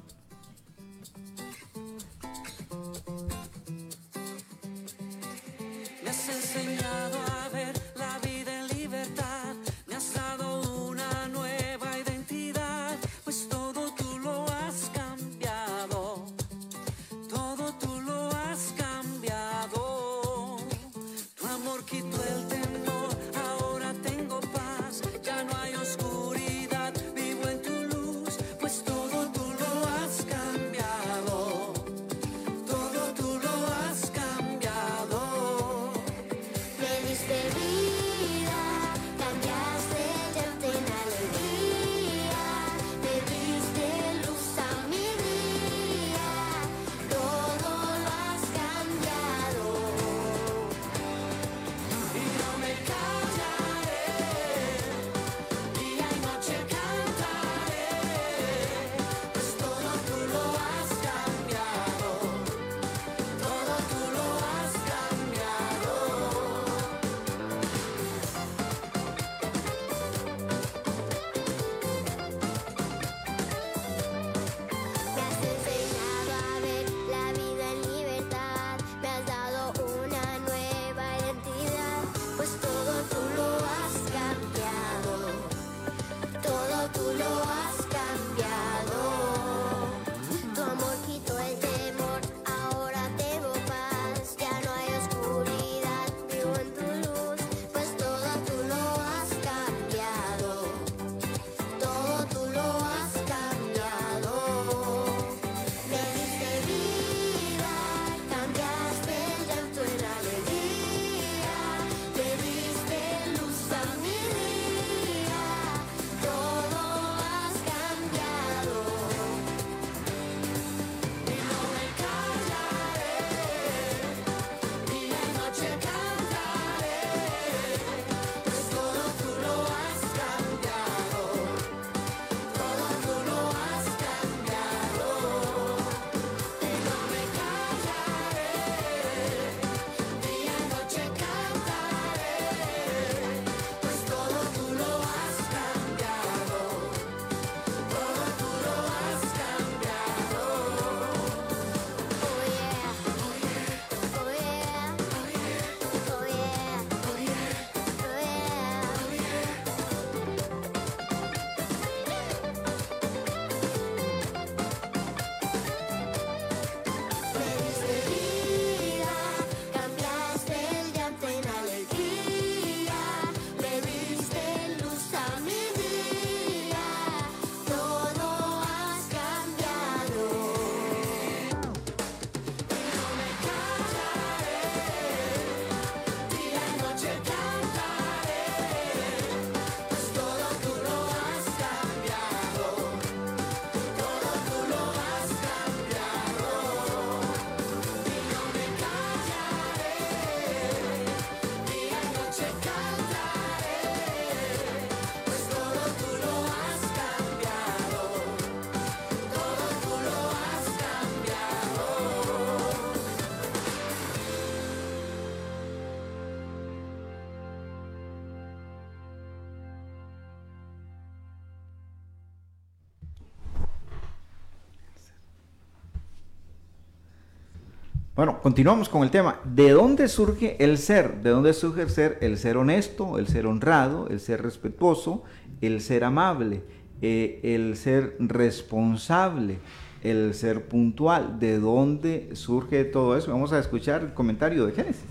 Bueno, continuamos con el tema. ¿De dónde surge el ser? ¿De dónde surge el ser? El ser honesto, el ser honrado, el ser respetuoso, el ser amable, eh, el ser responsable, el ser puntual. ¿De dónde surge todo eso? Vamos a escuchar el comentario de Génesis.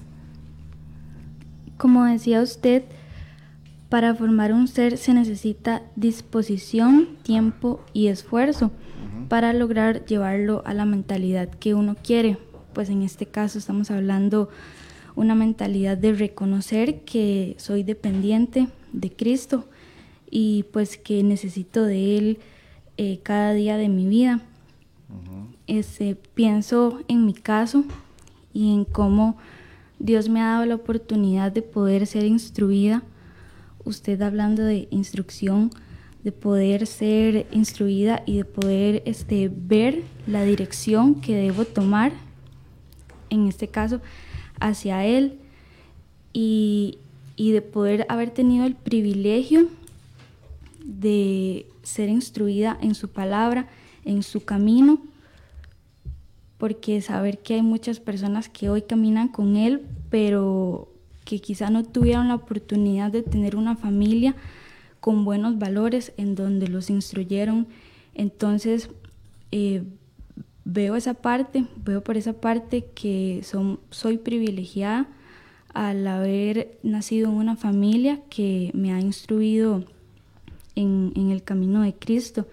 Como decía usted, para formar un ser se necesita disposición, tiempo y esfuerzo para lograr llevarlo a la mentalidad que uno quiere pues en este caso estamos hablando una mentalidad de reconocer que soy dependiente de Cristo y pues que necesito de Él eh, cada día de mi vida. Este, pienso en mi caso y en cómo Dios me ha dado la oportunidad de poder ser instruida. Usted hablando de instrucción, de poder ser instruida y de poder este, ver la dirección que debo tomar en este caso, hacia Él y, de poder haber tenido el privilegio de ser instruida en su palabra, en su camino, porque saber que hay muchas personas que hoy caminan con Él, pero que quizá no tuvieron la oportunidad de tener una familia con buenos valores en donde los instruyeron. Entonces, eh, veo esa parte, veo por esa parte que son, soy privilegiada al haber nacido en una familia que me ha instruido en, el camino de Cristo.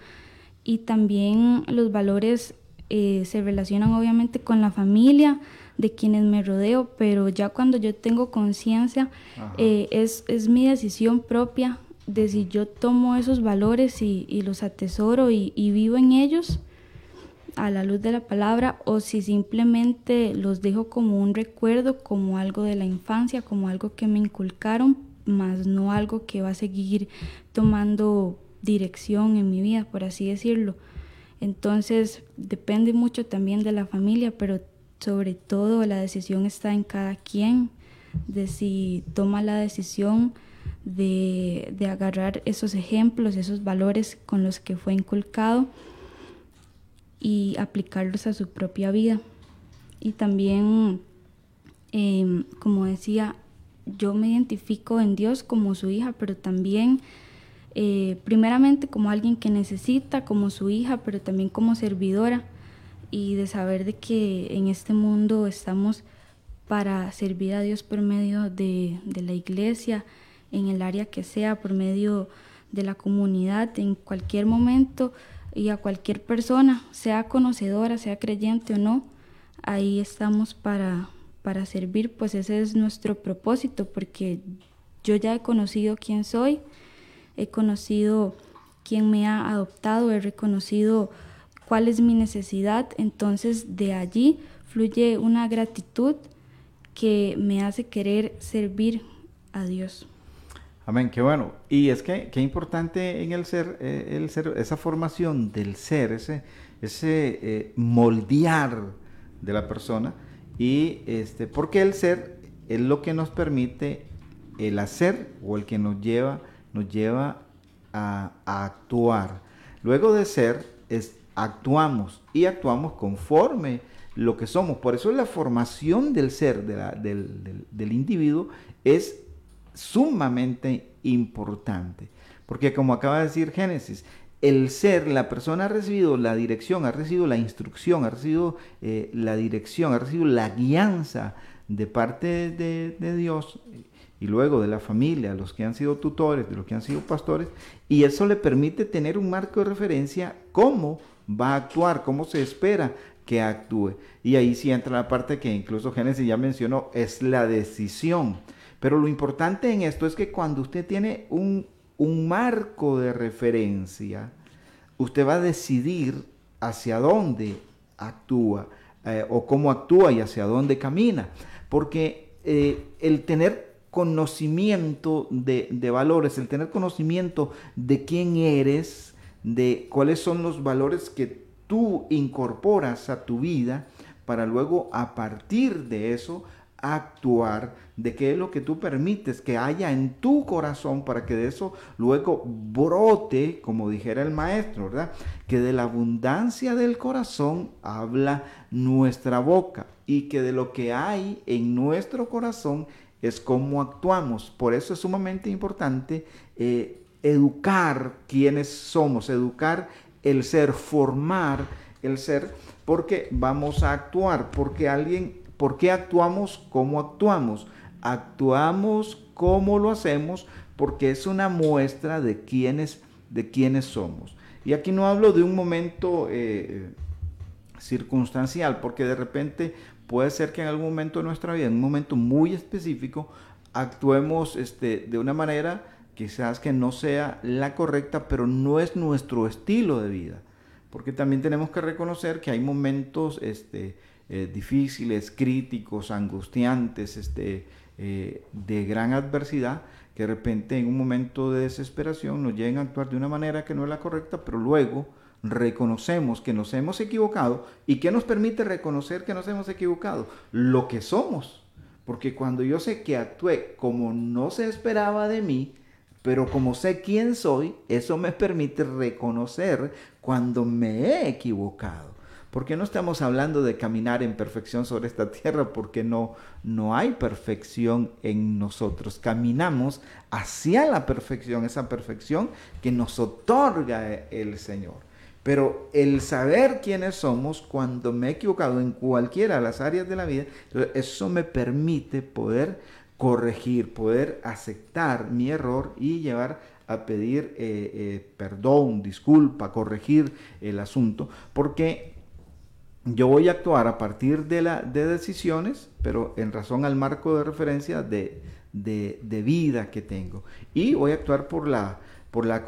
Y también los valores eh, se relacionan obviamente con la familia, de quienes me rodeo, pero ya cuando yo tengo conciencia, eh, es, mi decisión propia de si yo tomo esos valores y, los atesoro y, y vivo en ellos a la luz de la palabra o si simplemente los dejo como un recuerdo, como algo de la infancia, como algo que me inculcaron, más no algo que va a seguir tomando dirección en mi vida, por así decirlo. Entonces depende mucho también de la familia, pero sobre todo la decisión está en cada quien, de si toma la decisión de, de agarrar esos ejemplos, esos valores con los que fue inculcado y aplicarlos a su propia vida. Y también, em, como decía, yo me identifico en Dios como su hija, pero también eh, primeramente como alguien que necesita, como su hija, pero también como servidora y de saber de que en este mundo estamos para servir a Dios por medio de, de la iglesia, en el área que sea, por medio de la comunidad, en cualquier momento y a cualquier persona, sea conocedora, sea creyente o no, ahí estamos para, para servir, pues ese es nuestro propósito, porque yo ya he conocido quién soy, he conocido quién me ha adoptado, he reconocido cuál es mi necesidad, entonces de allí fluye una gratitud que me hace querer servir a Dios. Amén, qué bueno. Y es que qué importante en el ser, eh, el ser, esa formación del ser, ese, ese eh, moldear de la persona. Y este, porque el ser es lo que nos permite el hacer o el que nos lleva, nos lleva a, actuar. Luego de ser, es, actuamos y actuamos conforme lo que somos. Por eso la formación del ser, del, del, del individuo, es sumamente importante. Porque como acaba de decir Génesis, el ser, la persona ha recibido la dirección, ha recibido la instrucción, ha recibido eh, la dirección, ha recibido la guianza de parte de, Dios y luego de la familia, los que han sido tutores, de los que han sido pastores, y eso le permite tener un marco de referencia cómo va a actuar, cómo se espera que actúe. Y ahí sí entra la parte que incluso Génesis ya mencionó, es la decisión. Pero lo importante en esto es que cuando usted tiene un, marco de referencia, usted va a decidir hacia dónde actúa eh, o cómo actúa y hacia dónde camina. Porque eh, el tener conocimiento de, de, valores, el tener conocimiento de quién eres, de cuáles son los valores que tú incorporas a tu vida, para luego a partir de eso actuar, de qué es lo que tú permites que haya en tu corazón para que de eso luego brote, como dijera el maestro, ¿verdad? Que de la abundancia del corazón habla nuestra boca. y que de lo que hay en nuestro corazón es cómo actuamos. Por eso es sumamente importante eh, educar quienes somos, educar el ser, formar el ser, porque vamos a actuar, porque alguien, ¿por qué actuamos como actuamos? Actuamos como lo hacemos porque es una muestra de quiénes, de somos. Y aquí no hablo de un momento eh, circunstancial, porque de repente puede ser que en algún momento de nuestra vida, en un momento muy específico, actuemos este, de una manera quizás que no sea la correcta, pero no es nuestro estilo de vida. Porque también tenemos que reconocer que hay momentos este, eh, difíciles, críticos, angustiantes, este, eh, de gran adversidad, que de repente en un momento de desesperación nos llegan a actuar de una manera que no es la correcta, pero luego reconocemos que nos hemos equivocado y que nos permite reconocer que nos hemos equivocado, lo que somos. Porque cuando yo sé que actué como no se esperaba de mí, pero como sé quién soy, eso me permite reconocer cuando me he equivocado. Porque no estamos hablando de caminar en perfección sobre esta tierra, porque no, no hay perfección en nosotros. Caminamos hacia la perfección, esa perfección que nos otorga el Señor. Pero el saber quiénes somos cuando me he equivocado en cualquiera de las áreas de la vida, eso me permite poder corregir, poder aceptar mi error y llevar a pedir eh, eh, perdón, disculpa, corregir el asunto, porque yo voy a actuar a partir de, la, de decisiones, pero en razón al marco de referencia de, de, vida que tengo. Y voy a actuar por la, por la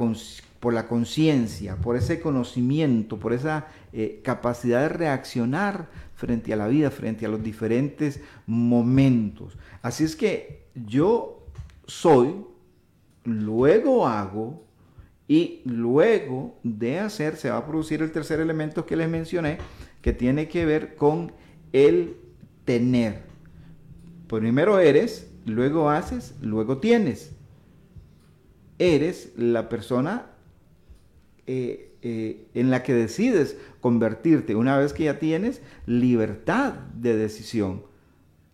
por conciencia, por ese conocimiento, por esa eh, capacidad de reaccionar frente a la vida, frente a los diferentes momentos. Así es que yo soy, luego hago y luego de hacer se va a producir el tercer elemento que les mencioné, que tiene que ver con el tener. Primero eres, luego haces, luego tienes. Eres la persona eh, eh, en la que decides convertirte una vez que ya tienes libertad de decisión.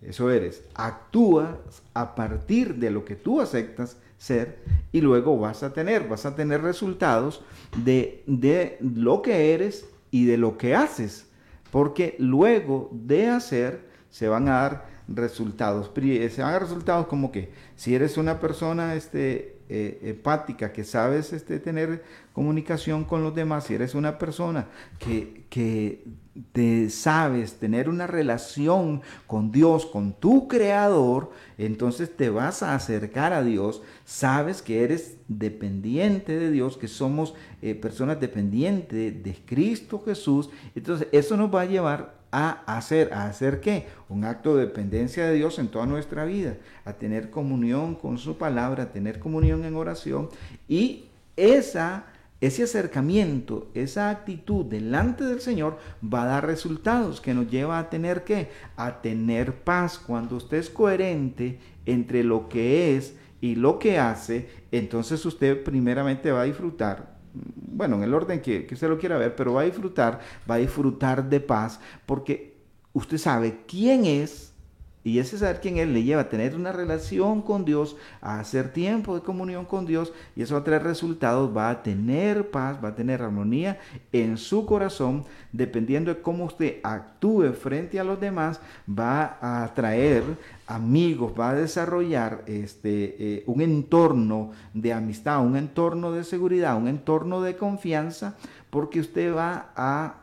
Eso eres. Actúas a partir de lo que tú aceptas ser y luego vas a tener, vas a tener resultados de, de lo que eres y de lo que haces. Porque luego de hacer se van a dar resultados. Se van a dar resultados como que si eres una persona este, eh, empática, que sabes este, tener comunicación con los demás, si eres una persona que, que te sabes tener una relación con Dios, con tu creador, entonces te vas a acercar a Dios, sabes que eres dependiente de Dios, que somos eh, personas dependientes de Cristo Jesús, entonces eso nos va a llevar a hacer, a hacer qué? Un acto de dependencia de Dios en toda nuestra vida, a tener comunión con su palabra, a tener comunión en oración y esa ese acercamiento, esa actitud delante del Señor va a dar resultados que nos lleva a tener qué? A tener paz. Cuando usted es coherente entre lo que es y lo que hace, entonces usted primeramente va a disfrutar bueno, en el orden que, que usted lo quiera ver, pero va a disfrutar, va a disfrutar de paz, porque usted sabe quién es, y ese saber quién es le lleva a tener una relación con Dios, a hacer tiempo de comunión con Dios, y eso va a traer resultados, va a tener paz, va a tener armonía en su corazón, dependiendo de cómo usted actúe frente a los demás, va a traer amigos, va a desarrollar este, eh, un entorno de amistad, un entorno de seguridad, un entorno de confianza, porque usted va a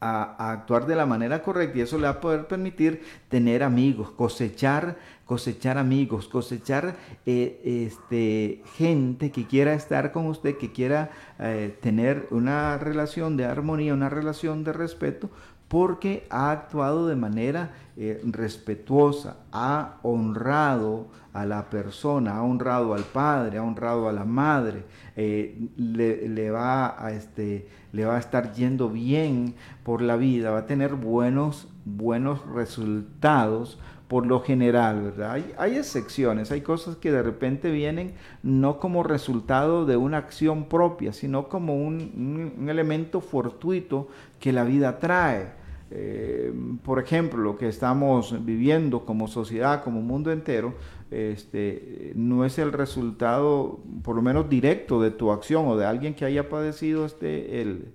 a, actuar de la manera correcta y eso le va a poder permitir tener amigos, cosechar, cosechar amigos, cosechar eh, este, gente que quiera estar con usted, que quiera eh, tener una relación de armonía, una relación de respeto, porque ha actuado de manera eh, respetuosa, ha honrado a la persona, ha honrado al padre, ha honrado a la madre, eh, le, va a, este, le va a estar yendo bien por la vida, va a tener buenos, buenos resultados por lo general, ¿verdad? Hay, hay, excepciones, hay cosas que de repente vienen no como resultado de una acción propia, sino como un elemento fortuito que la vida trae eh, por ejemplo, lo que estamos viviendo como sociedad, como mundo entero, este, no es el resultado, por lo menos directo, de tu acción o de alguien que haya padecido este, el,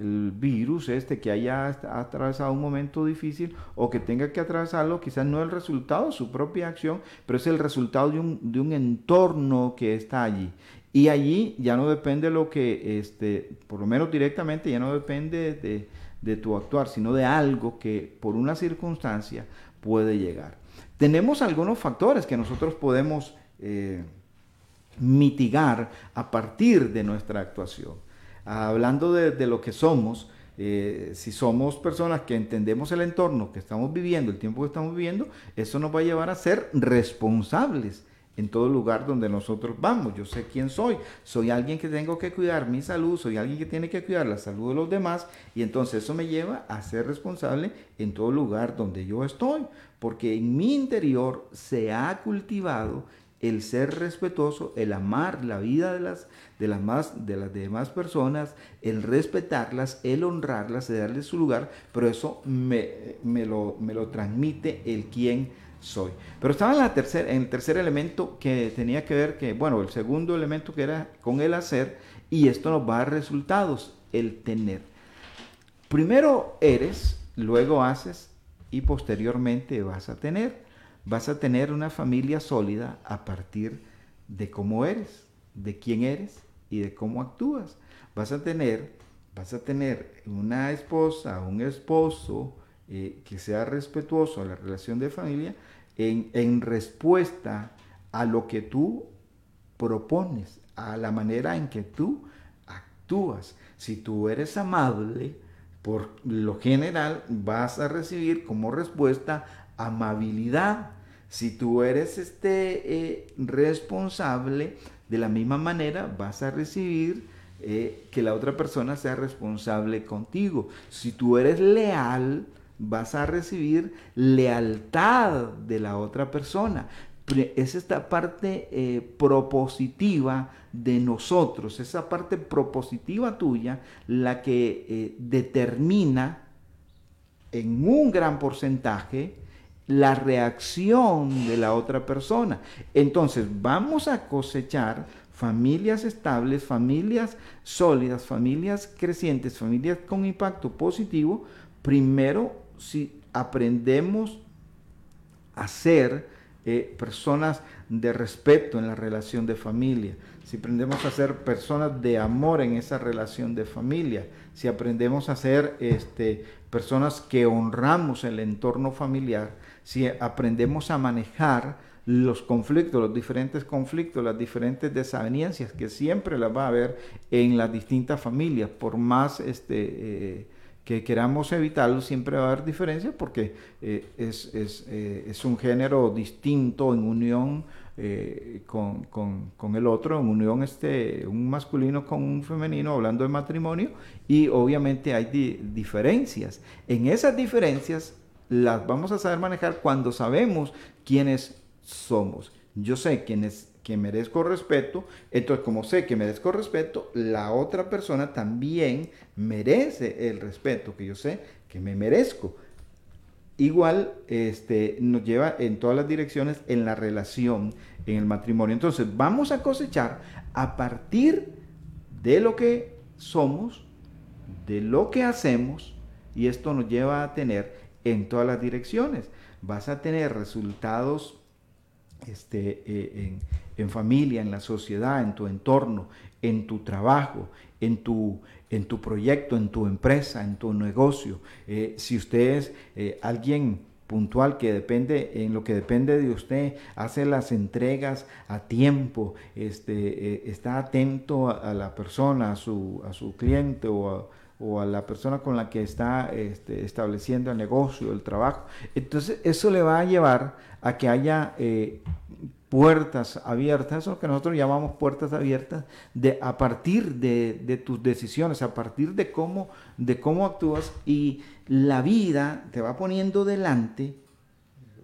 el virus este que haya atravesado un momento difícil o que tenga que atravesarlo, quizás no es el resultado de su propia acción, pero es el resultado de un, de un entorno que está allí. Y allí ya no depende lo que, este, por lo menos directamente, ya no depende de, de tu actuar, sino de algo que por una circunstancia puede llegar. Tenemos algunos factores que nosotros podemos eh, mitigar a partir de nuestra actuación hablando de, lo que somos, eh, si somos personas que entendemos el entorno que estamos viviendo, el tiempo que estamos viviendo, eso nos va a llevar a ser responsables en todo lugar donde nosotros vamos. Yo sé quién soy. Soy alguien que tengo que cuidar mi salud, soy alguien que tiene que cuidar la salud de los demás y entonces eso me lleva a ser responsable en todo lugar donde yo estoy, porque en mi interior se ha cultivado el ser respetuoso, el amar la vida de las, de las, más, de las demás personas, el respetarlas, el honrarlas, el darles su lugar, pero eso me, me, lo, me lo transmite el quién soy. Pero estaba en, el tercer elemento que tenía que ver, que, bueno, el segundo elemento que era con el hacer, y esto nos va a dar resultados, el tener. Primero eres, luego haces y posteriormente vas a tener vas a tener una familia sólida a partir de cómo eres, de quién eres y de cómo actúas. Vas a tener, vas a tener una esposa, un esposo eh, que sea respetuoso a la relación de familia en, respuesta a lo que tú propones, a la manera en que tú actúas. Si tú eres amable, por lo general vas a recibir como respuesta amabilidad. Si tú eres este eh, responsable, de la misma manera vas a recibir eh, que la otra persona sea responsable contigo. Si tú eres leal, vas a recibir lealtad de la otra persona. Es esta parte eh, propositiva de nosotros, esa parte propositiva tuya, la que determina en un gran porcentaje la reacción de la otra persona. Entonces vamos a cosechar familias estables, familias sólidas, familias crecientes, familias con impacto positivo, primero si aprendemos a ser eh, personas de respeto en la relación de familia, si aprendemos a ser personas de amor en esa relación de familia, si aprendemos a ser este, personas que honramos el entorno familiar, si aprendemos a manejar los conflictos, los diferentes conflictos, las diferentes desavenencias que siempre las va a haber en las distintas familias, por más este, eh, que queramos evitarlo, siempre va a haber diferencias porque eh, es, es, eh, es, un género distinto en unión con, con, con, el otro, en unión este, un masculino con un femenino, hablando de matrimonio, y obviamente hay diferencias. En esas diferencias las vamos a saber manejar cuando sabemos quiénes somos. Yo sé quién es, que merezco respeto, entonces como sé que merezco respeto, la otra persona también merece el respeto que yo sé que me merezco. Igual este, nos lleva en todas las direcciones en la relación, en el matrimonio. Entonces vamos a cosechar a partir de lo que somos, de lo que hacemos, y esto nos lleva a tener en todas las direcciones. Vas a tener resultados este, eh, en, familia, en la sociedad, en tu entorno, en tu trabajo, en tu, en tu proyecto, en tu empresa, en tu negocio. Eh, si usted es eh, alguien puntual que depende en lo que depende de usted hace las entregas a tiempo este está atento a, la persona a su a su cliente o a, o a la persona con la que está este, estableciendo el negocio, el trabajo. Entonces eso le va a llevar a que haya eh, puertas abiertas, eso que nosotros llamamos puertas abiertas, de, a partir de, tus decisiones, a partir de cómo, de cómo actúas y la vida te va poniendo delante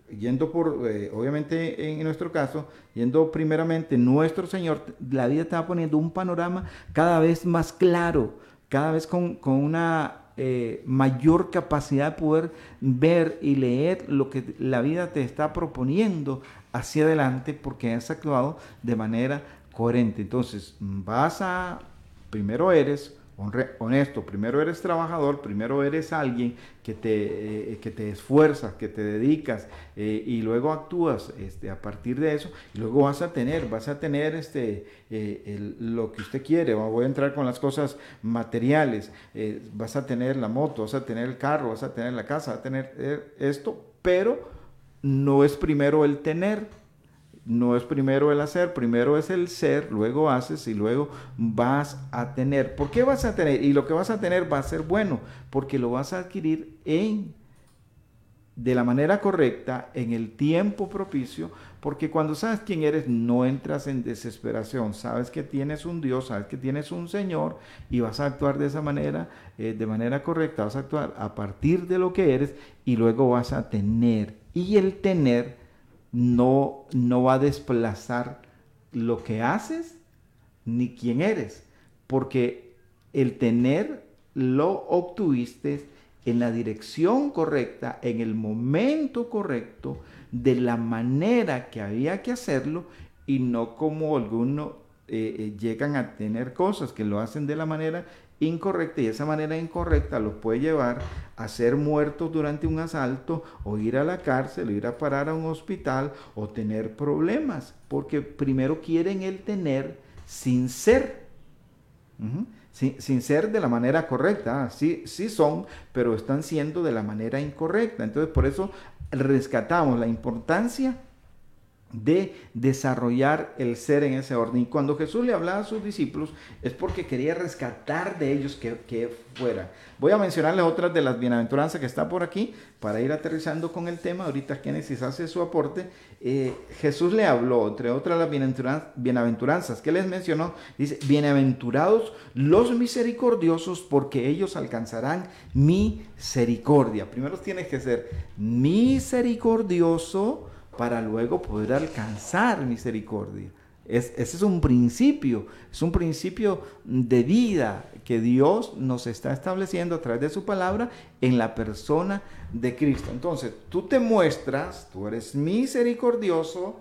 yendo por, eh, obviamente en nuestro caso, yendo primeramente nuestro Señor, la vida te va poniendo un panorama cada vez más claro, cada vez con, una eh, mayor capacidad de poder ver y leer lo que la vida te está proponiendo hacia adelante porque has actuado de manera coherente. Entonces, vas a, primero eres honesto, primero eres trabajador, primero eres alguien que te, eh, que te esfuerzas, que te dedicas eh, y luego actúas este, a partir de eso y luego vas a tener, vas a tener este, eh, lo que usted quiere, voy a entrar con las cosas materiales, vas a tener la moto, vas a tener el carro, vas a tener la casa, vas a tener esto, pero no es primero el tener, no es primero el hacer, primero es el ser, luego haces y luego vas a tener. ¿Por qué vas a tener? Y lo que vas a tener va a ser bueno, porque lo vas a adquirir en de la manera correcta, en el tiempo propicio, porque cuando sabes quién eres, no entras en desesperación, sabes que tienes un Dios, sabes que tienes un Señor y vas a actuar de esa manera, eh, de manera correcta, vas a actuar a partir de lo que eres y luego vas a tener. Y el tener no, no va a desplazar lo que haces ni quién eres, porque el tener lo obtuviste en la dirección correcta, en el momento correcto, de la manera que había que hacerlo y no como algunos eh, eh, llegan a tener cosas que lo hacen de la manera incorrecta y esa manera incorrecta los puede llevar a ser muertos durante un asalto o ir a la cárcel o ir a parar a un hospital o tener problemas porque primero quieren el tener sin ser. Sin, ser de la manera correcta. Sí, sí son pero están siendo de la manera incorrecta. Entonces por eso rescatamos la importancia de desarrollar el ser en ese orden. Y cuando Jesús le hablaba a sus discípulos es porque quería rescatar de ellos que, que fuera. Voy a mencionarles otras de las bienaventuranzas que está por aquí para ir aterrizando con el tema. Ahorita Génesis hace su aporte. Eh, Jesús le habló, entre otras las bienaventuranzas que les mencionó, dice, bienaventurados los misericordiosos porque ellos alcanzarán misericordia. Primero tienes que ser misericordioso para luego poder alcanzar misericordia. Es, ese es un principio, es un principio de vida que Dios nos está estableciendo a través de su palabra en la persona de Cristo. Entonces, tú te muestras, tú eres misericordioso,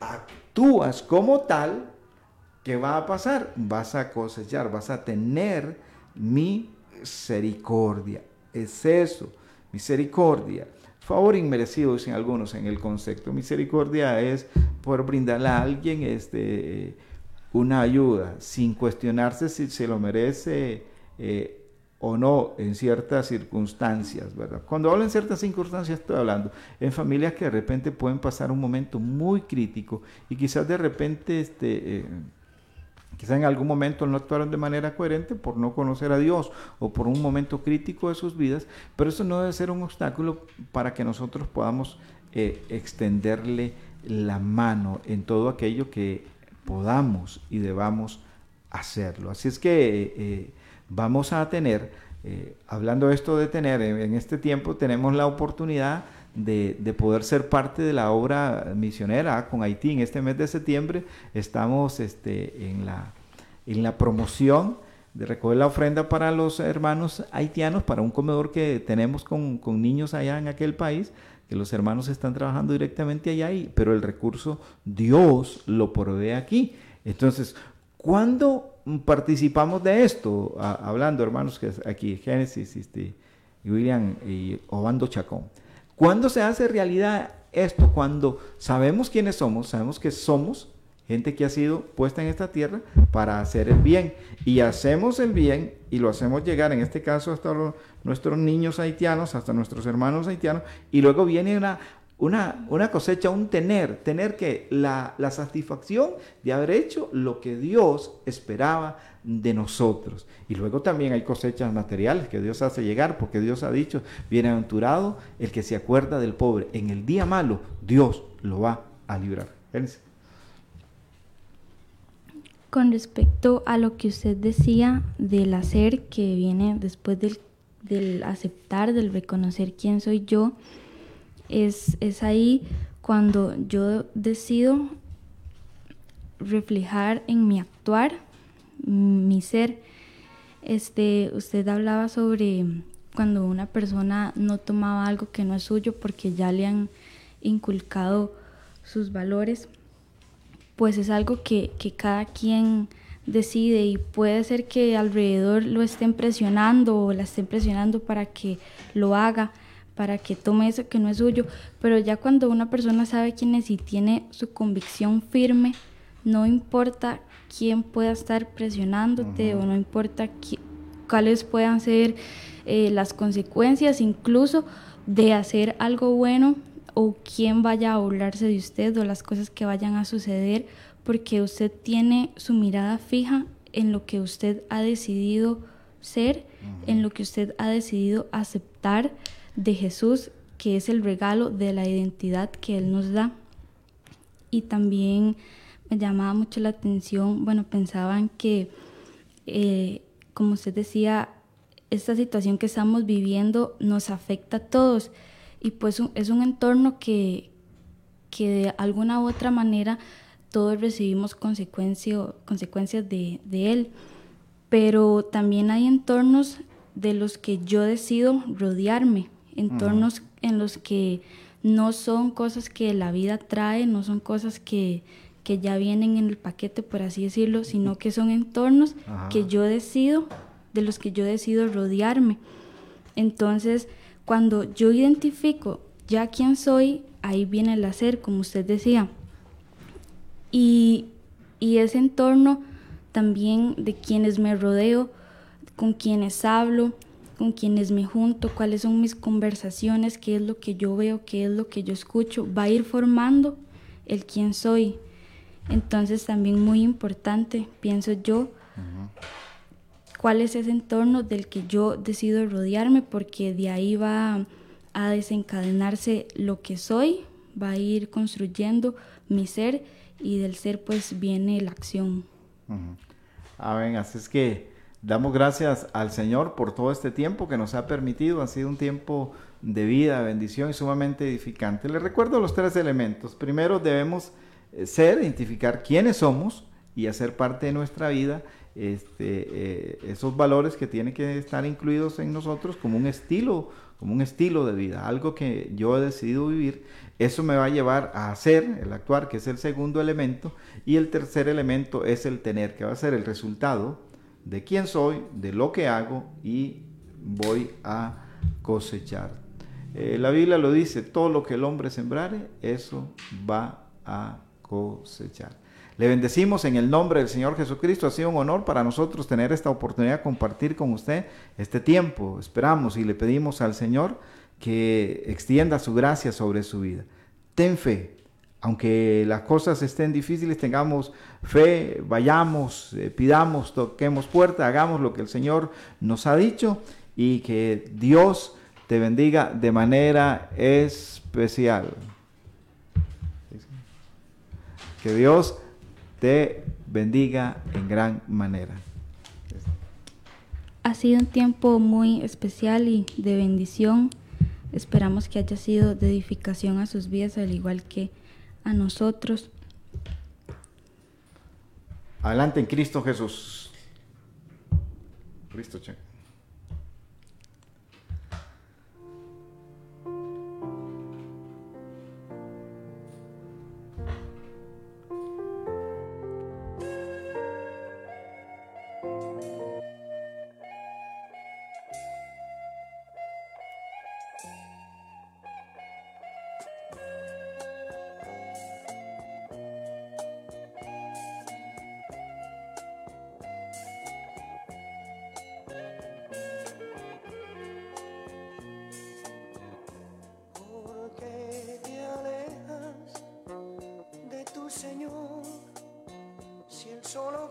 actúas como tal, ¿qué va a pasar? Vas a cosechar, vas a tener misericordia. Es eso, misericordia favor inmerecido, dicen algunos en el concepto. Misericordia es poder brindarle a alguien este, una ayuda sin cuestionarse si se lo merece eh, o no en ciertas circunstancias, ¿verdad? Cuando hablo en ciertas circunstancias estoy hablando en familias que de repente pueden pasar un momento muy crítico y quizás de repente este, eh, Quizá en algún momento no actuaron de manera coherente por no conocer a Dios o por un momento crítico de sus vidas, pero eso no debe ser un obstáculo para que nosotros podamos eh, extenderle la mano en todo aquello que podamos y debamos hacerlo. Así es que eh, eh, vamos a tener, hablando de esto de tener, en este tiempo tenemos la oportunidad de, poder ser parte de la obra misionera con Haití. En este mes de septiembre estamos este, en, la, en la promoción de recoger la ofrenda para los hermanos haitianos, para un comedor que tenemos con, niños allá en aquel país, que los hermanos están trabajando directamente allá, y, pero el recurso Dios lo provee aquí. Entonces, ¿cuándo participamos de esto? hablando, hermanos, que aquí Génesis, este, William y Obando Chacón. ¿Cuándo se hace realidad esto? Cuando sabemos quiénes somos, sabemos que somos gente que ha sido puesta en esta tierra para hacer el bien. Y hacemos el bien y lo hacemos llegar, en este caso, hasta nuestros niños haitianos, hasta nuestros hermanos haitianos. Y luego viene una, una, una cosecha, un tener, tener que la, la satisfacción de haber hecho lo que Dios esperaba de nosotros. Y luego también hay cosechas materiales que Dios hace llegar, porque Dios ha dicho, bienaventurado el que se acuerda del pobre. En el día malo, Dios lo va a librar. Con respecto a lo que usted decía del hacer que viene después del, del aceptar, del reconocer quién soy yo, es, es ahí cuando yo decido reflejar en mi actuar mi ser. Este, usted hablaba sobre cuando una persona no tomaba algo que no es suyo porque ya le han inculcado sus valores, pues es algo que, que cada quien decide y puede ser que alrededor lo estén presionando o la estén presionando para que lo haga, para que tome eso que no es suyo, pero ya cuando una persona sabe quién es y tiene su convicción firme, no importa quién pueda estar presionándote o no importa cuáles puedan ser eh, las consecuencias incluso de hacer algo bueno o quién vaya a burlarse de usted o las cosas que vayan a suceder porque usted tiene su mirada fija en lo que usted ha decidido ser, en lo que usted ha decidido aceptar de Jesús, que es el regalo de la identidad que Él nos da. Y también me llamaba mucho la atención, bueno, pensaban que, eh, como usted decía, esta situación que estamos viviendo nos afecta a todos. Y pues es un entorno que, que de alguna u otra manera todos recibimos consecuencias de, él, pero también hay entornos de los que yo decido rodearme, entornos en los que no son cosas que la vida trae, no son cosas que, ya vienen en el paquete, por así decirlo, sino que son entornos que yo decido, de los que yo decido rodearme. Entonces, cuando yo identifico ya quién soy, ahí viene el hacer, como usted decía. Y, ese entorno también de quienes me rodeo, con quienes hablo, con quienes me junto, cuáles son mis conversaciones, qué es lo que yo veo, qué es lo que yo escucho, va a ir formando el quién soy. Entonces también muy importante, pienso yo, cuál es ese entorno del que yo decido rodearme, porque de ahí va a desencadenarse lo que soy, va a ir construyendo mi ser y del ser pues viene la acción. Amén, así es que damos gracias al Señor por todo este tiempo que nos ha permitido, ha sido un tiempo de vida, bendición y sumamente edificante. Les recuerdo los tres elementos. Primero debemos eh, ser, identificar quiénes somos y hacer parte de nuestra vida este, eh, esos valores que tienen que estar incluidos en nosotros como un estilo, como un estilo de vida, algo que yo he decidido vivir eso me va a llevar a hacer, el actuar, que es el segundo elemento, y el tercer elemento es el tener, que va a ser el resultado de quién soy, de lo que hago y voy a cosechar. Eh, la Biblia lo dice, todo lo que el hombre sembrare, eso va a cosechar. Le bendecimos en el nombre del Señor Jesucristo. Ha sido un honor para nosotros tener esta oportunidad de compartir con usted este tiempo. Esperamos y le pedimos al Señor que extienda su gracia sobre su vida. Ten fe, aunque las cosas estén difíciles, tengamos fe, vayamos, eh, pidamos, toquemos puerta, hagamos lo que el Señor nos ha dicho y que Dios te bendiga de manera especial. Que Dios te bendiga en gran manera. Ha sido un tiempo muy especial y de bendición. Esperamos que haya sido de edificación a sus vidas, al igual que a nosotros. Adelante en Cristo Jesús. Cristo, che.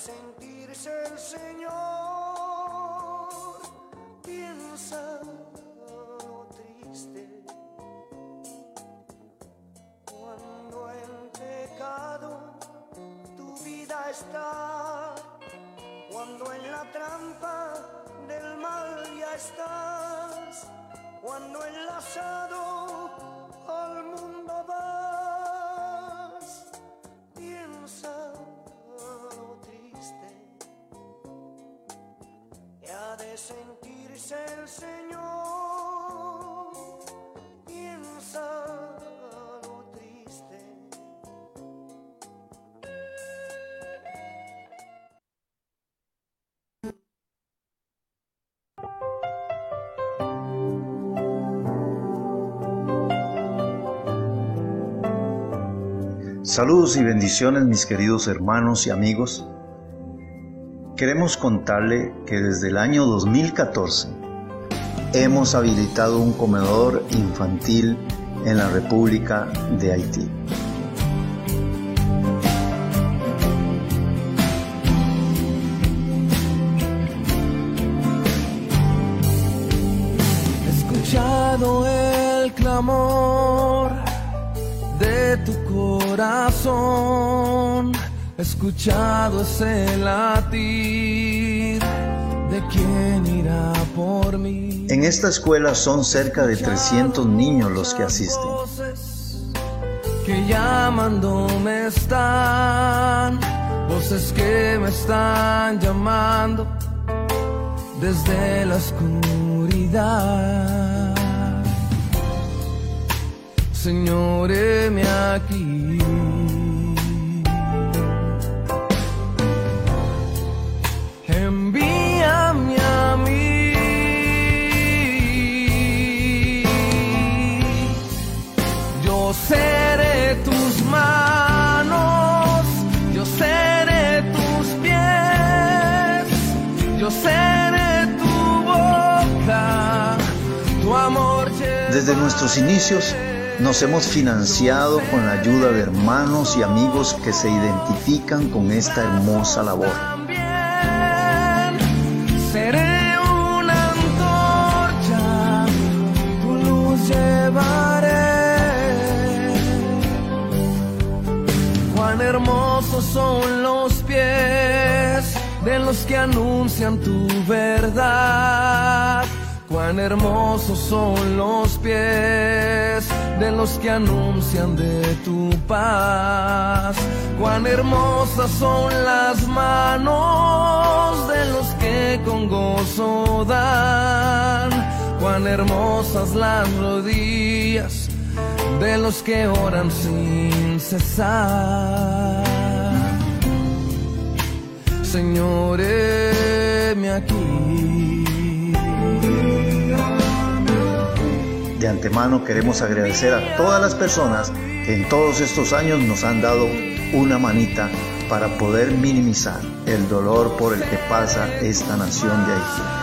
sentirse el Señor, piensa lo triste. Cuando en pecado tu vida está, cuando en la trampa del mal ya estás, cuando enlazado sentirse el Señor, lo triste. Saludos y bendiciones mis queridos hermanos y amigos. Queremos contarle que desde el año 2014 hemos habilitado un comedor infantil en la República de Haití. Escuchado el clamor de tu corazón, escuchado ese latir de quien irá por mí. En esta escuela son cerca de 300 niños los que asisten. Voces que llamándome están, voces que me están llamando desde la oscuridad. Señor, heme aquí. Seré tus manos, yo seré tus pies, yo seré tu boca, tu amor. Desde nuestros inicios nos hemos financiado con la ayuda de hermanos y amigos que se identifican con esta hermosa labor. Son los pies de los que anuncian tu verdad. Cuán hermosos son los pies de los que anuncian de tu paz. Cuán hermosas son las manos de los que con gozo dan. Cuán hermosas las rodillas de los que oran sin cesar. Señor, heme aquí. De antemano queremos agradecer a todas las personas que en todos estos años nos han dado una manita para poder minimizar el dolor por el que pasa esta nación de Haití.